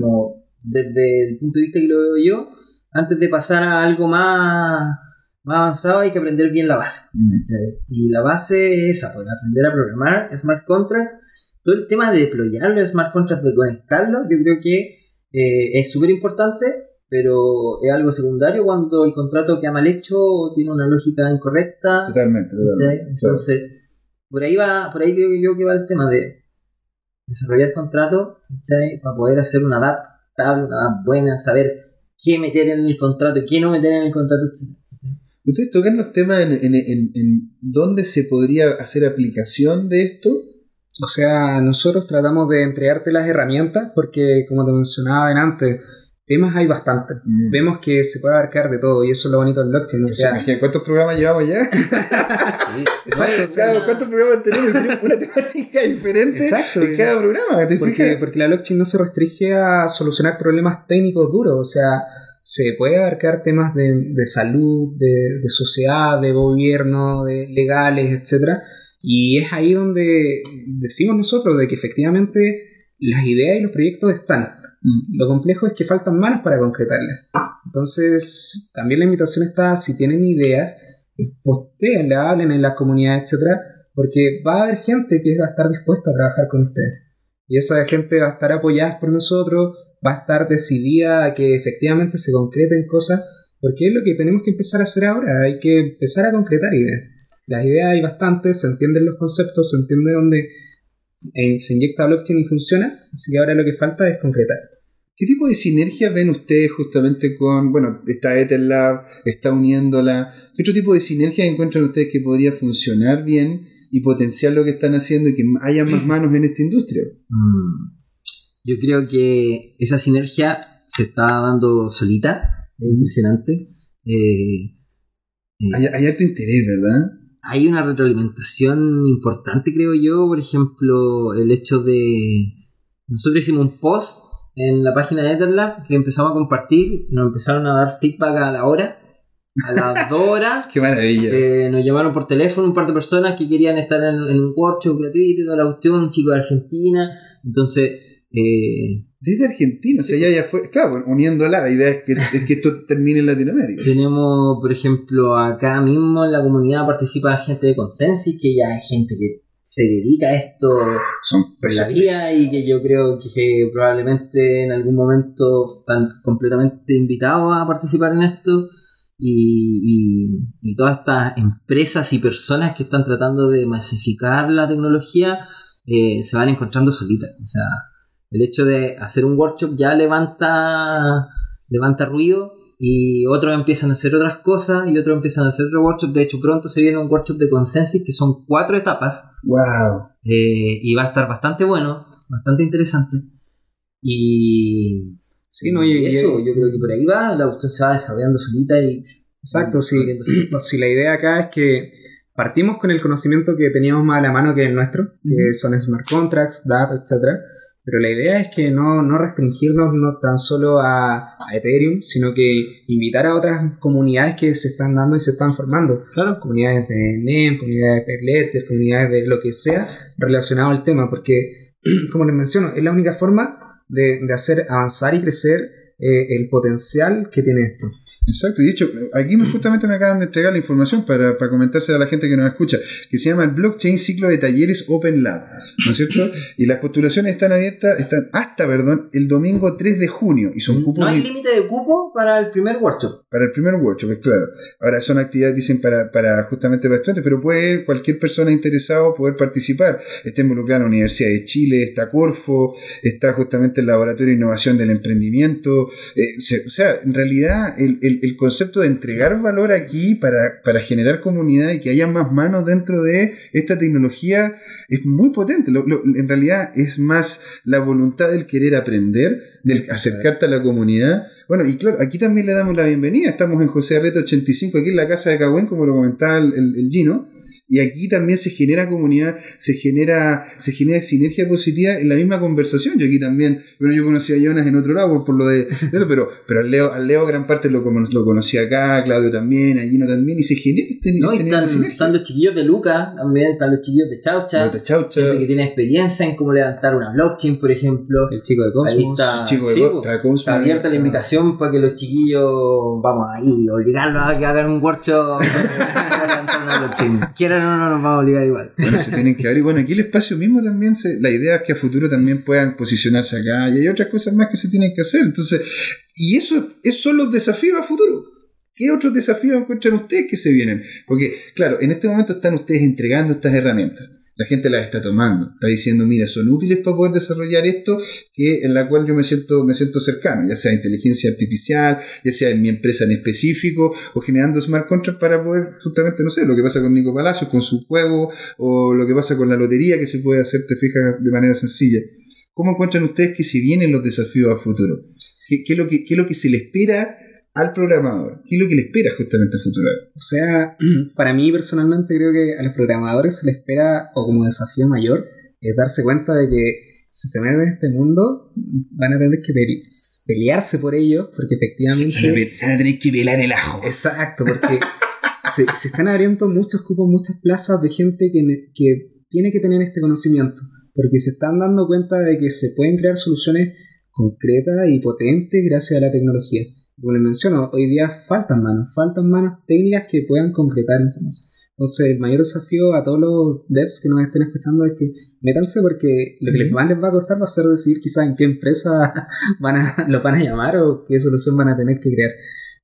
como desde el punto de vista que lo veo yo, antes de pasar a algo más, más avanzado hay que aprender bien la base. Mm. Y la base es esa, pues, aprender a programar smart contracts. Todo el tema de deployarlo, smart contracts, de conectarlo, yo creo que eh, es súper importante, pero es algo secundario cuando el contrato queda mal hecho o tiene una lógica incorrecta. Totalmente, totalmente. claro. Entonces, por ahí va, por ahí creo yo que va el tema de desarrollar contratos ¿cachai? para poder hacer una DAP estable, una DAP buena, saber qué meter en el contrato y qué no meter en el contrato, etc. Ustedes tocan los temas en, en, en, en dónde se podría hacer aplicación de esto. O sea, nosotros tratamos de entregarte las herramientas porque, como te mencionaba antes, temas hay bastantes. Mm. Vemos que se puede abarcar de todo y eso es lo bonito del blockchain. O sea, ¿Cuántos programas llevamos ya? [LAUGHS] exacto, o sea, Claro, ¿Cuántos programas tenemos? Una temática diferente Exacto. en cada programa. ¿Te porque, fijas? porque la blockchain no se restringe a solucionar problemas técnicos duros. O sea, se puede abarcar temas de, de salud, de, de sociedad, de gobierno, de legales, etcétera. Y es ahí donde decimos nosotros de que efectivamente las ideas y los proyectos están. Mm. Lo complejo es que faltan manos para concretarlas. Entonces, también la invitación está, si tienen ideas, posteen, hablen en la comunidad, etcétera, porque va a haber gente que va a estar dispuesta a trabajar con ustedes. Y esa gente va a estar apoyada por nosotros, va a estar decidida a que efectivamente se concreten cosas, porque es lo que tenemos que empezar a hacer ahora, hay que empezar a concretar ideas. Las ideas hay bastantes, se entienden los conceptos, se entiende dónde eh, se inyecta blockchain y funciona, así que ahora lo que falta es concretar. ¿Qué tipo de sinergia ven ustedes justamente con, bueno, está EtherLab, está uniéndola? ¿Qué otro tipo de sinergia encuentran ustedes que podría funcionar bien y potenciar lo que están haciendo y que haya más [CLEARS THROAT] manos en esta industria? Mm. Yo creo que esa sinergia se está dando solita, es impresionante. Eh, eh, Hay, hay harto interés, ¿verdad? hay una retroalimentación importante, creo yo. Por ejemplo, el hecho de. Nosotros hicimos un post en la página de Etherlab que empezamos a compartir. Nos empezaron a dar feedback a la hora. A las dos horas. [LAUGHS] Qué maravilla. eh, nos llamaron por teléfono un par de personas que querían estar en, en un workshop gratuito y toda la cuestión. Un chico de Argentina. Entonces. eh, Desde Argentina, o sea, ya, ya fue. Claro, uniéndola, la idea es que, [LAUGHS] es que esto termine en Latinoamérica. Tenemos, por ejemplo, acá mismo en la comunidad participa gente de Consensus, que ya es gente que se dedica a esto Son la vida y que yo creo que, que probablemente en algún momento están completamente invitados a participar en esto. Y, y- y todas estas empresas y personas que están tratando de masificar la tecnología eh, se van encontrando solitas. O sea, el hecho de hacer un workshop ya levanta, levanta ruido y otros empiezan a hacer otras cosas y otros empiezan a hacer otro workshop. De hecho, pronto se viene un workshop de consensus que son cuatro etapas ¡Wow! eh, y va a estar bastante bueno, bastante interesante. Y, Sí, no, y- eso, y- yo creo que por ahí va, la cuestión se va desarrollando solita y. Exacto, sí. Si [CLEARS THROAT] la idea acá es que partimos con el conocimiento que teníamos más a la mano que el nuestro, que son smart contracts, DApp, etc. Pero la idea es que no, no restringirnos no tan solo a, a Ethereum, sino que invitar a otras comunidades que se están dando y se están formando. Claro. Comunidades de NEM, comunidades de Perletter, comunidades de lo que sea relacionado al tema, porque, [CLEARS THROAT] como les menciono, es la única forma de, de hacer avanzar y crecer eh, el potencial que tiene esto. Exacto, y de hecho, aquí me- [CLEARS THROAT] justamente me acaban de entregar la información para, para comentársela a la gente que nos escucha, que se llama el Blockchain Ciclo de Talleres Open Lab, ¿no es cierto? [CLEARS THROAT] Y las postulaciones están abiertas, están hasta, perdón, el domingo 3 de junio, y son cupos No hay límite de cupo para el primer workshop. para el primer workshop, es claro. Ahora son actividades, dicen, para, para justamente para estudiantes, pero puede cualquier persona interesada poder participar. Está involucrada la Universidad de Chile, está Corfo, está justamente el Laboratorio de Innovación del Emprendimiento. eh, se- o sea, en realidad el, el- el concepto de entregar valor aquí para, para generar comunidad y que haya más manos dentro de esta tecnología es muy potente. Lo- lo- en realidad es más la voluntad del querer aprender, del acercarte a la comunidad. Bueno, y claro, aquí también le damos la bienvenida. Estamos en José Arreto 85, aquí en la casa de Cagüen, como lo comentaba el, el- el Gino. Y aquí también se genera comunidad, se genera, se genera sinergia positiva en la misma conversación. Yo aquí también, bueno, yo conocí a Jonas en otro lado por, por lo de, de- pero, pero al Leo, al Leo gran parte lo, lo conocí acá, Claudio también, a Gino también, y se genera este, ¿no? Y este de están, los chiquillos de Luca, también están los chiquillos de Chaucha, Chau, chau, chau. gente que tiene experiencia en cómo levantar una blockchain, por ejemplo. El chico de Cosmos. Ahí está, Chico de sí, Go- po. está Cosmo, Está abierta la invitación para que los chiquillos, vamos ahí, obligarlos a que hagan un workshop [LAUGHS] para levantar una blockchain. Quieran no, no nos vamos a obligar igual. Bueno, se tienen que. [LAUGHS] Y bueno, aquí el espacio mismo también, se, la idea es que a futuro también puedan posicionarse acá. Y hay otras cosas más que se tienen que hacer. Entonces, y eso, esos son los desafíos a futuro. ¿Qué otros desafíos encuentran ustedes que se vienen? Porque, claro, en este momento están ustedes entregando estas herramientas. La gente las está tomando, está diciendo, mira, son útiles para poder desarrollar esto, que en la cual yo me siento, me siento cercano, ya sea inteligencia artificial, ya sea en mi empresa en específico, o generando smart contracts para poder, justamente, no sé, lo que pasa con Nico Palacios, con su juego, o lo que pasa con la lotería, que se puede hacer, te fijas, de manera sencilla. ¿Cómo encuentran ustedes que si vienen los desafíos a futuro? ¿Qué, qué es, lo que, qué es lo que se le espera al programador? ¿Qué es lo que le espera justamente a futuro? O sea, [CLEARS THROAT] para mí personalmente creo que a los programadores se les espera, o como desafío mayor, es darse cuenta de que si se meten en este mundo, van a tener que pe- pelearse por ello, porque efectivamente... Se van a ver- se van a tener que velar el ajo. Exacto, porque [LAUGHS] se, se están abriendo muchos cupos, muchas plazas de gente que, que tiene que tener este conocimiento, porque se están dando cuenta de que se pueden crear soluciones concretas y potentes gracias a la tecnología. Como les menciono, hoy día faltan manos, faltan manos técnicas que puedan concretar información. Entonces, el mayor desafío a todos los devs que nos estén escuchando es que métanse porque lo que más les va a costar va a ser decidir quizás en qué empresa [LAUGHS] van a, lo van a llamar o qué solución van a tener que crear.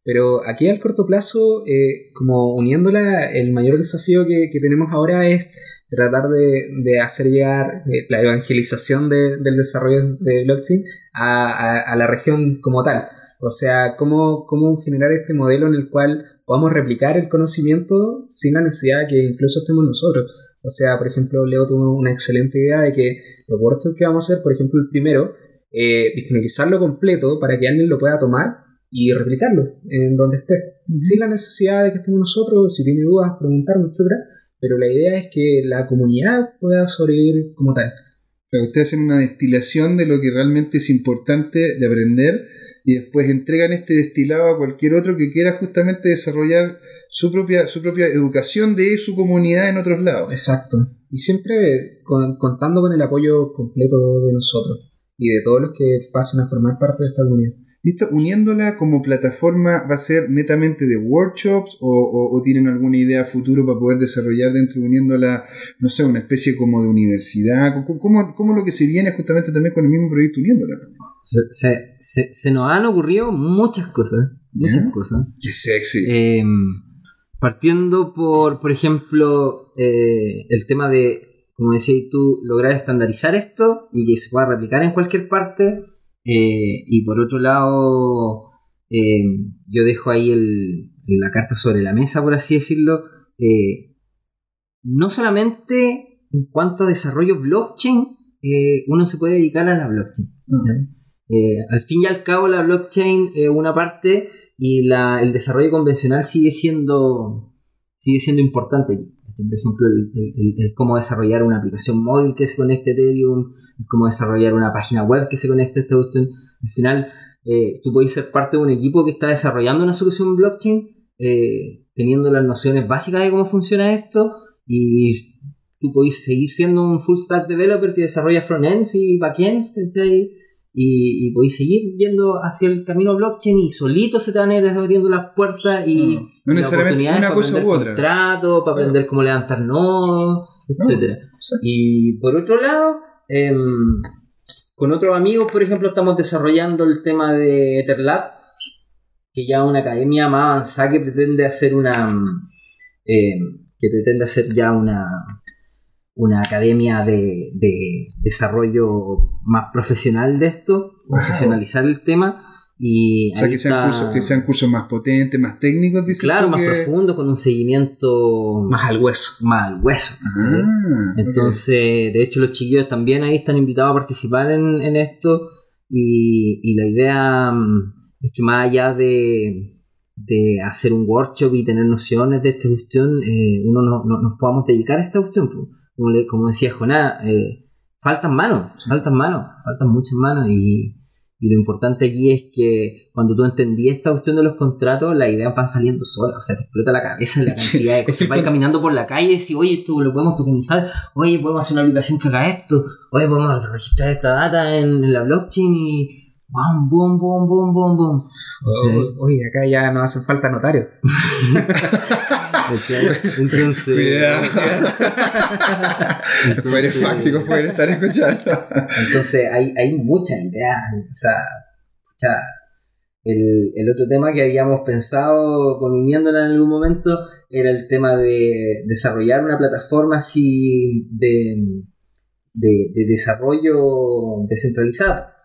Pero aquí al corto plazo, eh, como uniéndola, el mayor desafío que, que tenemos ahora es tratar de, de hacer llegar eh, la evangelización de- del desarrollo de blockchain a, a- a la región como tal. O sea, cómo, cómo generar este modelo en el cual podamos replicar el conocimiento sin la necesidad de que incluso estemos nosotros. O sea, por ejemplo, Leo tuvo una excelente idea de que los workshops que vamos a hacer, por ejemplo, el primero, eh, disponibilizarlo completo para que alguien lo pueda tomar y replicarlo en donde esté, sin la necesidad de que estemos nosotros, si tiene dudas, preguntarnos, etcétera. Pero la idea es que la comunidad pueda sobrevivir como tal. Claro, ustedes hacen una destilación de lo que realmente es importante de aprender y después entregan este destilado a cualquier otro que quiera justamente desarrollar su propia, su propia educación de su comunidad en otros lados. Exacto. Y siempre con- contando con el apoyo completo de nosotros y de todos los que pasen a formar parte de esta comunidad. ¿Listo? Uniéndola como plataforma, ¿va a ser netamente de workshops o, o- o tienen alguna idea futuro para poder desarrollar dentro, uniéndola, no sé, una especie como de universidad? ¿Cómo, cómo, cómo lo que se viene justamente también con el mismo proyecto uniéndola? Se, se- se- se nos han ocurrido muchas cosas. Muchas cosas. ¡Qué sexy! Eh, partiendo por, por ejemplo, eh, el tema de, como decías tú, lograr estandarizar esto y que se pueda replicar en cualquier parte. Eh, y por otro lado, eh, yo dejo ahí el- la carta sobre la mesa, por así decirlo. eh, no solamente en cuanto a desarrollo blockchain, uno se puede dedicar a la blockchain. Eh, al fin y al cabo, la blockchain es una parte y la- el desarrollo convencional sigue siendo, sigue siendo importante. aquí. Por ejemplo, el- el- el cómo desarrollar una aplicación móvil que se conecte a Ethereum, el cómo desarrollar una página web que se conecte a esta cuestión. Al final, eh, tú puedes ser parte de un equipo que está desarrollando una solución blockchain, eh, teniendo las nociones básicas de cómo funciona esto, y tú podés seguir siendo un full stack developer que desarrolla frontends y backends, ¿cachai? Y, y podéis seguir yendo hacia el camino blockchain y solito se te van a ir abriendo las puertas y No, no necesariamente una para cosa u otra. contratos, para aprender cómo levantar nodos, etcétera. Y por otro lado, em, con otros amigos, por ejemplo, estamos desarrollando el tema de Etherlab, que ya es una academia más avanzada que pretende hacer una em, que pretende hacer ya una una academia de, de desarrollo más profesional de esto, profesionalizar el tema y O sea, que sean, está- cursos, que sean cursos más potentes, más técnicos, dices claro, más que- profundo, con un seguimiento Más al hueso. más al hueso. Ah. Entonces, de hecho, los chiquillos también ahí están invitados a participar en, en esto. Y, y la idea mm, es que más allá de, de hacer un workshop y tener nociones de esta cuestión, eh, uno no, no- nos podamos dedicar a esta cuestión. Como, le- como decía Jonás, eh, faltan manos, faltan manos, faltan muchas manos. Y, y lo importante aquí es que cuando tú entendí esta cuestión de los contratos, las ideas van saliendo solas. O sea, te explota la cabeza la [LAUGHS] cantidad de cosas. Vas caminando por la calle y decís, oye, esto lo podemos tokenizar. Oye, podemos hacer una aplicación que haga esto. Oye, podemos registrar esta data en, en la blockchain y. ¡Bum, bum, bum, bum, bum, bum! Sí. Oye, acá ya no hacen falta notarios. [LAUGHS] [LAUGHS] Entonces, Cuidado. Los padres fácticos pueden estar escuchando. Entonces hay, hay muchas ideas. O sea, el, el otro tema que habíamos pensado con uniéndola en algún momento era el tema de desarrollar una plataforma así de, de, de desarrollo descentralizado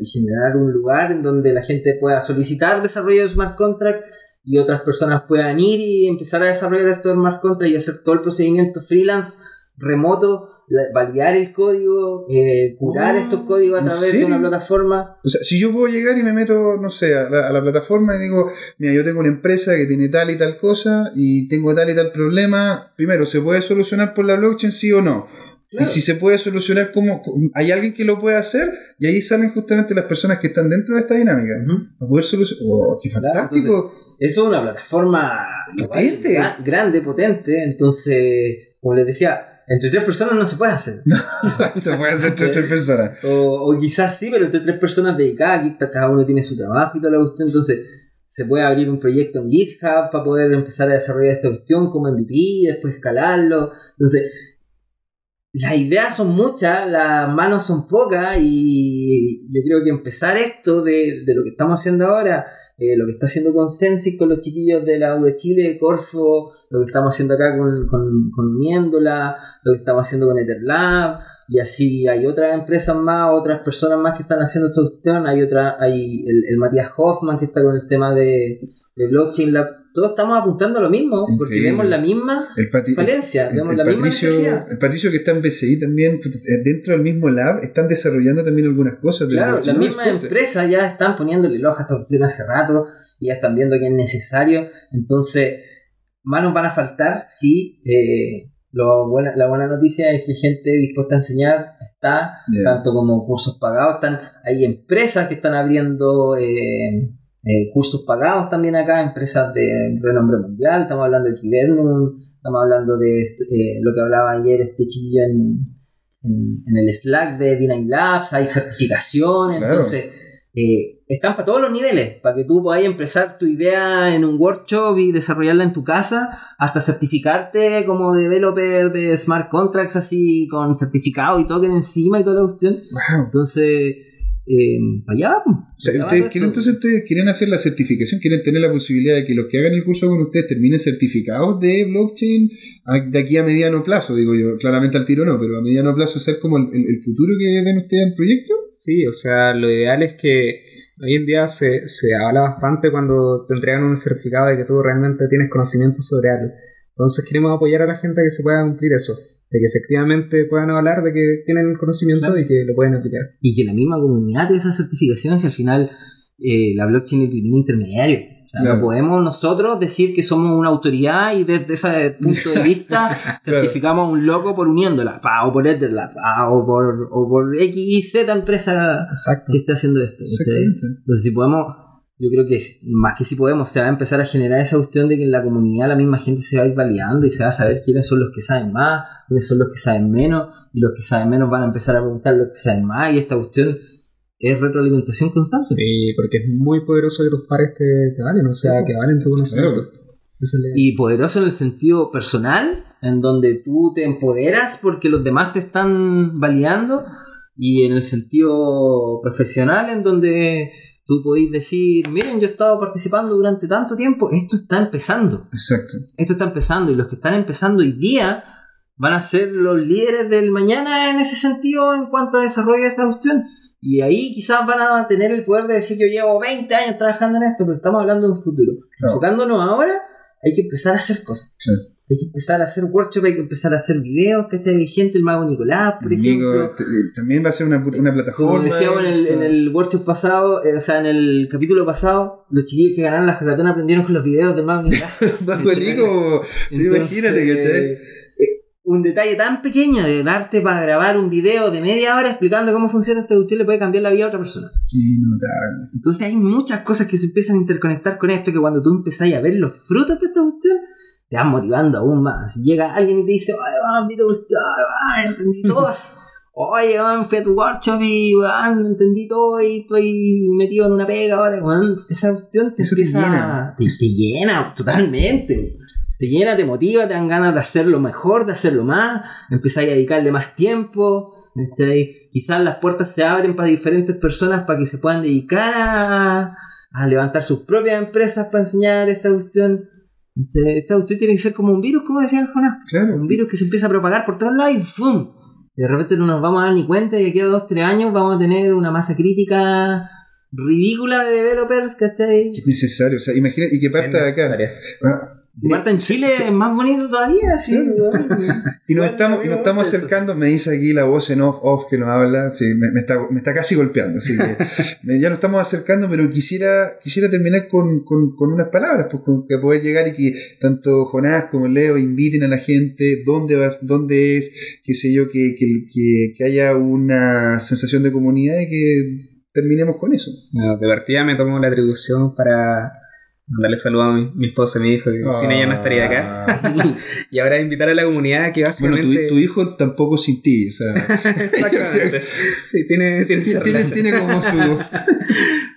y generar un lugar en donde la gente pueda solicitar desarrollo de smart contract y otras personas puedan ir y empezar a desarrollar estos smart contract y hacer todo el procedimiento freelance remoto la- validar el código, eh, curar Oh, estos códigos a ¿en través de una plataforma. O sea, si yo puedo llegar y me meto, no sé, a la, a la plataforma y digo, mira, yo tengo una empresa que tiene tal y tal cosa y tengo tal y tal problema, primero, ¿se puede solucionar por la blockchain, sí o no? Y si se puede solucionar, ¿cómo? ¿Hay alguien que lo puede hacer? Y ahí salen justamente las personas que están dentro de esta dinámica. A poder solucionar. ¡Oh, qué fantástico! Eso es una plataforma Potente. grande, potente. Entonces, como les decía, entre tres personas no se puede hacer. [LAUGHS] se puede hacer entre tres personas. [LAUGHS] O, o quizás sí, pero entre tres personas dedicadas, cada uno tiene su trabajo y toda la cuestión. Entonces, se puede abrir un proyecto en GitHub para poder empezar a desarrollar esta cuestión como MVP, después escalarlo. Entonces, las ideas son muchas, las manos son pocas y yo creo que empezar esto de, de lo que estamos haciendo ahora, eh, lo que está haciendo Consensus con los chiquillos de la U de Chile, Corfo, lo que estamos haciendo acá con, con, con Miéndola, lo que estamos haciendo con EtherLab, y así hay otras empresas más, otras personas más que están haciendo esta cuestión, hay otra, hay el, el Matías Hoffman que está con el tema de, de Blockchain Lab, todos estamos apuntando a lo mismo, porque vemos la misma falencia, el- vemos el la misma Patricio, necesidad. el Patricio que está en BCI también, eh, dentro del mismo lab, están desarrollando también algunas cosas. Claro, las mismas empresas ya están poniéndole el ojo a hace rato y ya están viendo que es necesario. Entonces, manos van a faltar, sí. eh, lo buena- la buena noticia es que gente dispuesta a enseñar está, tanto como cursos pagados. Están, hay empresas que están abriendo eh, eh, cursos pagados también acá, empresas de renombre mundial. Estamos hablando de Kibernum, estamos hablando de eh, lo que hablaba ayer este chiquillo en, en, en el Slack de V9 Labs, hay certificaciones, Claro. entonces eh, están para todos los niveles, para que tú podáis empezar tu idea en un workshop y desarrollarla en tu casa, hasta certificarte como developer de smart contracts así con certificado y token encima y toda la cuestión. Wow. Entonces, eh, allá. O sea, ustedes quieren, entonces ustedes quieren hacer la certificación, quieren tener la posibilidad de que los que hagan el curso con ustedes terminen certificados de blockchain a- de aquí a mediano plazo, digo yo, claramente al tiro no, pero a mediano plazo ser como el, el- el futuro que ven ustedes en el proyecto. Sí, o sea, lo ideal es que hoy en día se, se habla bastante cuando te entregan un certificado de que tú realmente tienes conocimiento sobre algo. Entonces queremos apoyar a la gente a que se pueda cumplir eso, de que efectivamente puedan hablar de que tienen conocimiento Claro. y que lo pueden aplicar. y que la misma comunidad de esas certificaciones y al final eh, la blockchain es un intermediario. O sea, Claro. no podemos nosotros decir que somos una autoridad y desde ese punto de vista [LAUGHS] certificamos a un loco por uniéndola, pa, o por pa, o por, o por X, Y, Z empresa Exacto. que esté haciendo esto. Entonces, si podemos, yo creo que más que si podemos, se va a empezar a generar esa cuestión de que en la comunidad la misma gente se va a ir validando y se va a saber quiénes son los que saben más, quiénes son los que saben menos, y los que saben menos van a empezar a preguntar a los que saben más, y esta cuestión es retroalimentación constante. Sí, porque es muy poderoso que tus pares te, te valen, o sea, que valen tu conocimiento. Y poderoso en el sentido personal, en donde tú te empoderas porque los demás te están validando, y en el sentido profesional, en donde tú podéis decir, miren, yo he estado participando durante tanto tiempo, esto está empezando, Exacto. esto está empezando, y los que están empezando hoy día van a ser los líderes del mañana en ese sentido en cuanto a desarrollo de esta cuestión. Y ahí quizás van a tener el poder de decir yo llevo 20 años trabajando en esto, pero estamos hablando de un futuro. Claro. Enfocándonos ahora, hay que empezar a hacer cosas. Claro. Hay que empezar a hacer workshop, hay que empezar a hacer videos, ¿cachai? Hay gente, el mago Nicolás, por Amigo, ejemplo. te- eh, también va a ser una, una plataforma. Como decíamos en el, en el workshop pasado, eh, o sea, en el capítulo pasado, los chiquillos que ganaron la hackathon aprendieron con los videos del mago Nicolás. [LAUGHS] Bajo Nico, sí, imagínate, ¿cachai? eh, un detalle tan pequeño de darte para grabar un video de media hora explicando cómo funciona esta cuestión le puede cambiar la vida a otra persona. Qué notable. Entonces hay muchas cosas que se empiezan a interconectar con esto que cuando tú empezáis a ver los frutos de esta cuestión, te van motivando aún más. Si llega alguien y te dice, ay, va, mira, cuestión, ay, va, entendí [LAUGHS] todas. Oye, weón, fui a tu workshop y weón, entendí todo y estoy metido en una pega ahora, weón. Esa cuestión te Eso te llena. Te, te llena totalmente. Te llena, te motiva, te dan ganas de hacerlo mejor, de hacerlo más, empezáis a dedicarle más tiempo. ¿cachai? Quizás las puertas se abren para diferentes personas para que se puedan dedicar a, a levantar sus propias empresas para enseñar esta cuestión. ¿Cachai? Esta cuestión tiene que ser como un virus, como decía el Jonás. Claro. Un virus que se empieza a propagar por todos lados y ¡fum! De repente no nos vamos a dar ni cuenta y de aquí a dos, tres años vamos a tener una masa crítica ridícula de developers, ¿cachai? Es necesario, o sea, imagina, y que parta de acá. Ah, Marta en Chile es más bonito todavía, sí. [LAUGHS] Y nos estamos, y nos estamos acercando, me dice aquí la voz en off, off que nos habla, sí, me, me está, me está casi golpeando, así que [LAUGHS] me- ya nos estamos acercando, pero quisiera, quisiera terminar con, con, con unas palabras, pues con que poder llegar y que tanto Jonás como Leo inviten a la gente, dónde vas, dónde es, qué sé yo, que, que, que, que haya una sensación de comunidad y que terminemos con eso. Bueno, de partida me tomo la atribución para mandarle saludos a mi, mi esposa y mi hijo, que sin ella no estaría acá. acá. [LAUGHS] Y ahora invitar a la comunidad que Bueno, básicamente... tu, tu hijo tampoco sin ti, o sea, [LAUGHS] Exactamente. [LAUGHS] Sí, tiene, tiene, tiene, tiene como su...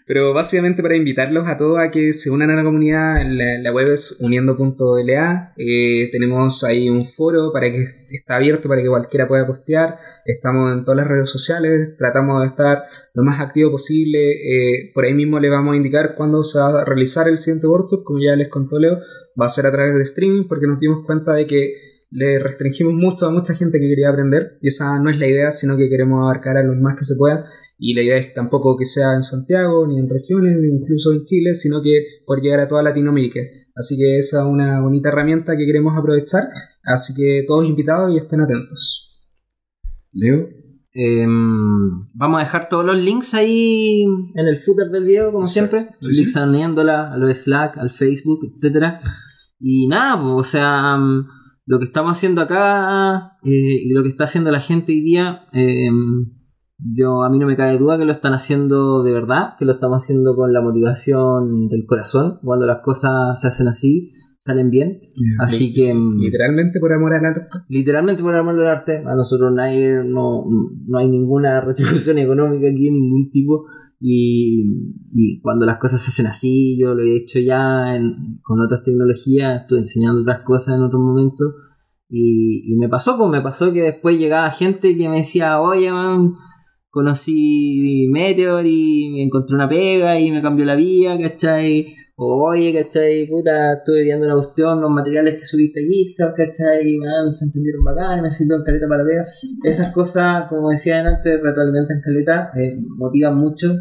Pero básicamente para invitarlos a todos a que se unan a la comunidad, la, la web es uniendo.la. Eh, tenemos ahí un foro para que está abierto para que cualquiera pueda postear. Estamos en todas las redes sociales, tratamos de estar lo más activo posible. Eh, por ahí mismo les vamos a indicar cuándo se va a realizar el siguiente workshop, como ya les contó Leo, va a ser a través de streaming porque nos dimos cuenta de que le restringimos mucho a mucha gente que quería aprender y esa no es la idea, sino que queremos abarcar a los más que se puedan y la idea es tampoco que sea en Santiago, ni en regiones, ni incluso en Chile, sino que por llegar a toda Latinoamérica. Así que esa es una bonita herramienta que queremos aprovechar. Así que todos invitados y estén atentos. Leo. Em, vamos a dejar todos los links ahí en el footer del video, como Exacto. siempre. Sí, Los sí. links a Uniéndola, a lo de Slack, al Facebook, etcétera. Y nada, pues, o sea, mm, lo que estamos haciendo acá eh, y lo que está haciendo la gente hoy día, em, yo a mí no me cabe duda que lo están haciendo de verdad, que lo estamos haciendo con la motivación del corazón. Cuando las cosas se hacen así, salen bien. Así que mm, Literalmente por amor al arte. literalmente por amor al arte, a nosotros nadie, no, no hay ninguna retribución [LAUGHS] económica aquí, ningún tipo. Y, y cuando las cosas se hacen así, yo lo he hecho ya en- con otras tecnologías, estuve enseñando otras cosas en otros momentos. Y, y me pasó, pues me pasó que después llegaba gente que me decía, oye, man, conocí Meteor y me encontré una pega y me cambió la vida, ¿cachai? O, oye, ¿cachai? Puta, estuve viendo una cuestión, los materiales que subiste a GitHub, ¿cachai? Se entendieron bacán, me sirvieron caleta para la pega. Esas cosas, como decía antes, retroalimentan caleta, eh, motivan mucho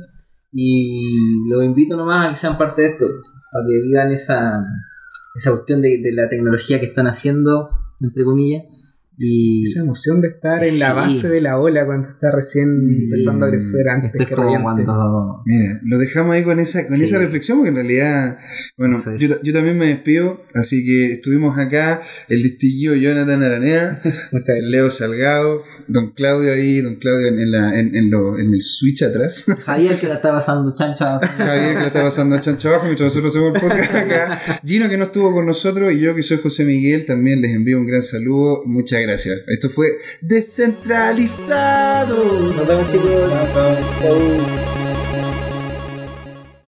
y los invito nomás a que sean parte de esto, para que vivan esa, esa cuestión de, de la tecnología que están haciendo, entre comillas. Y Esa emoción de estar en la base de la ola cuando está recién Sí. empezando a crecer antes esto es que como reviente. cuando Mira, lo dejamos ahí con esa, con Sí. esa reflexión, porque en realidad, bueno, es. yo, yo también me despido, así que estuvimos acá, el distinguido Jonathan Aranea, [LAUGHS] Muchas gracias. Leo Salgado, don Claudio ahí, don Claudio en, en la, en, en lo- en el switch atrás, [LAUGHS] Javier que la está pasando chancha. Javier que lo está pasando chancho abajo mientras nosotros hacemos el podcast acá, Gino que no estuvo con nosotros y yo que soy José Miguel, también les envío un gran saludo, muchas gracias. Esto fue Descentralizado. Nos vemos chicos. Chau.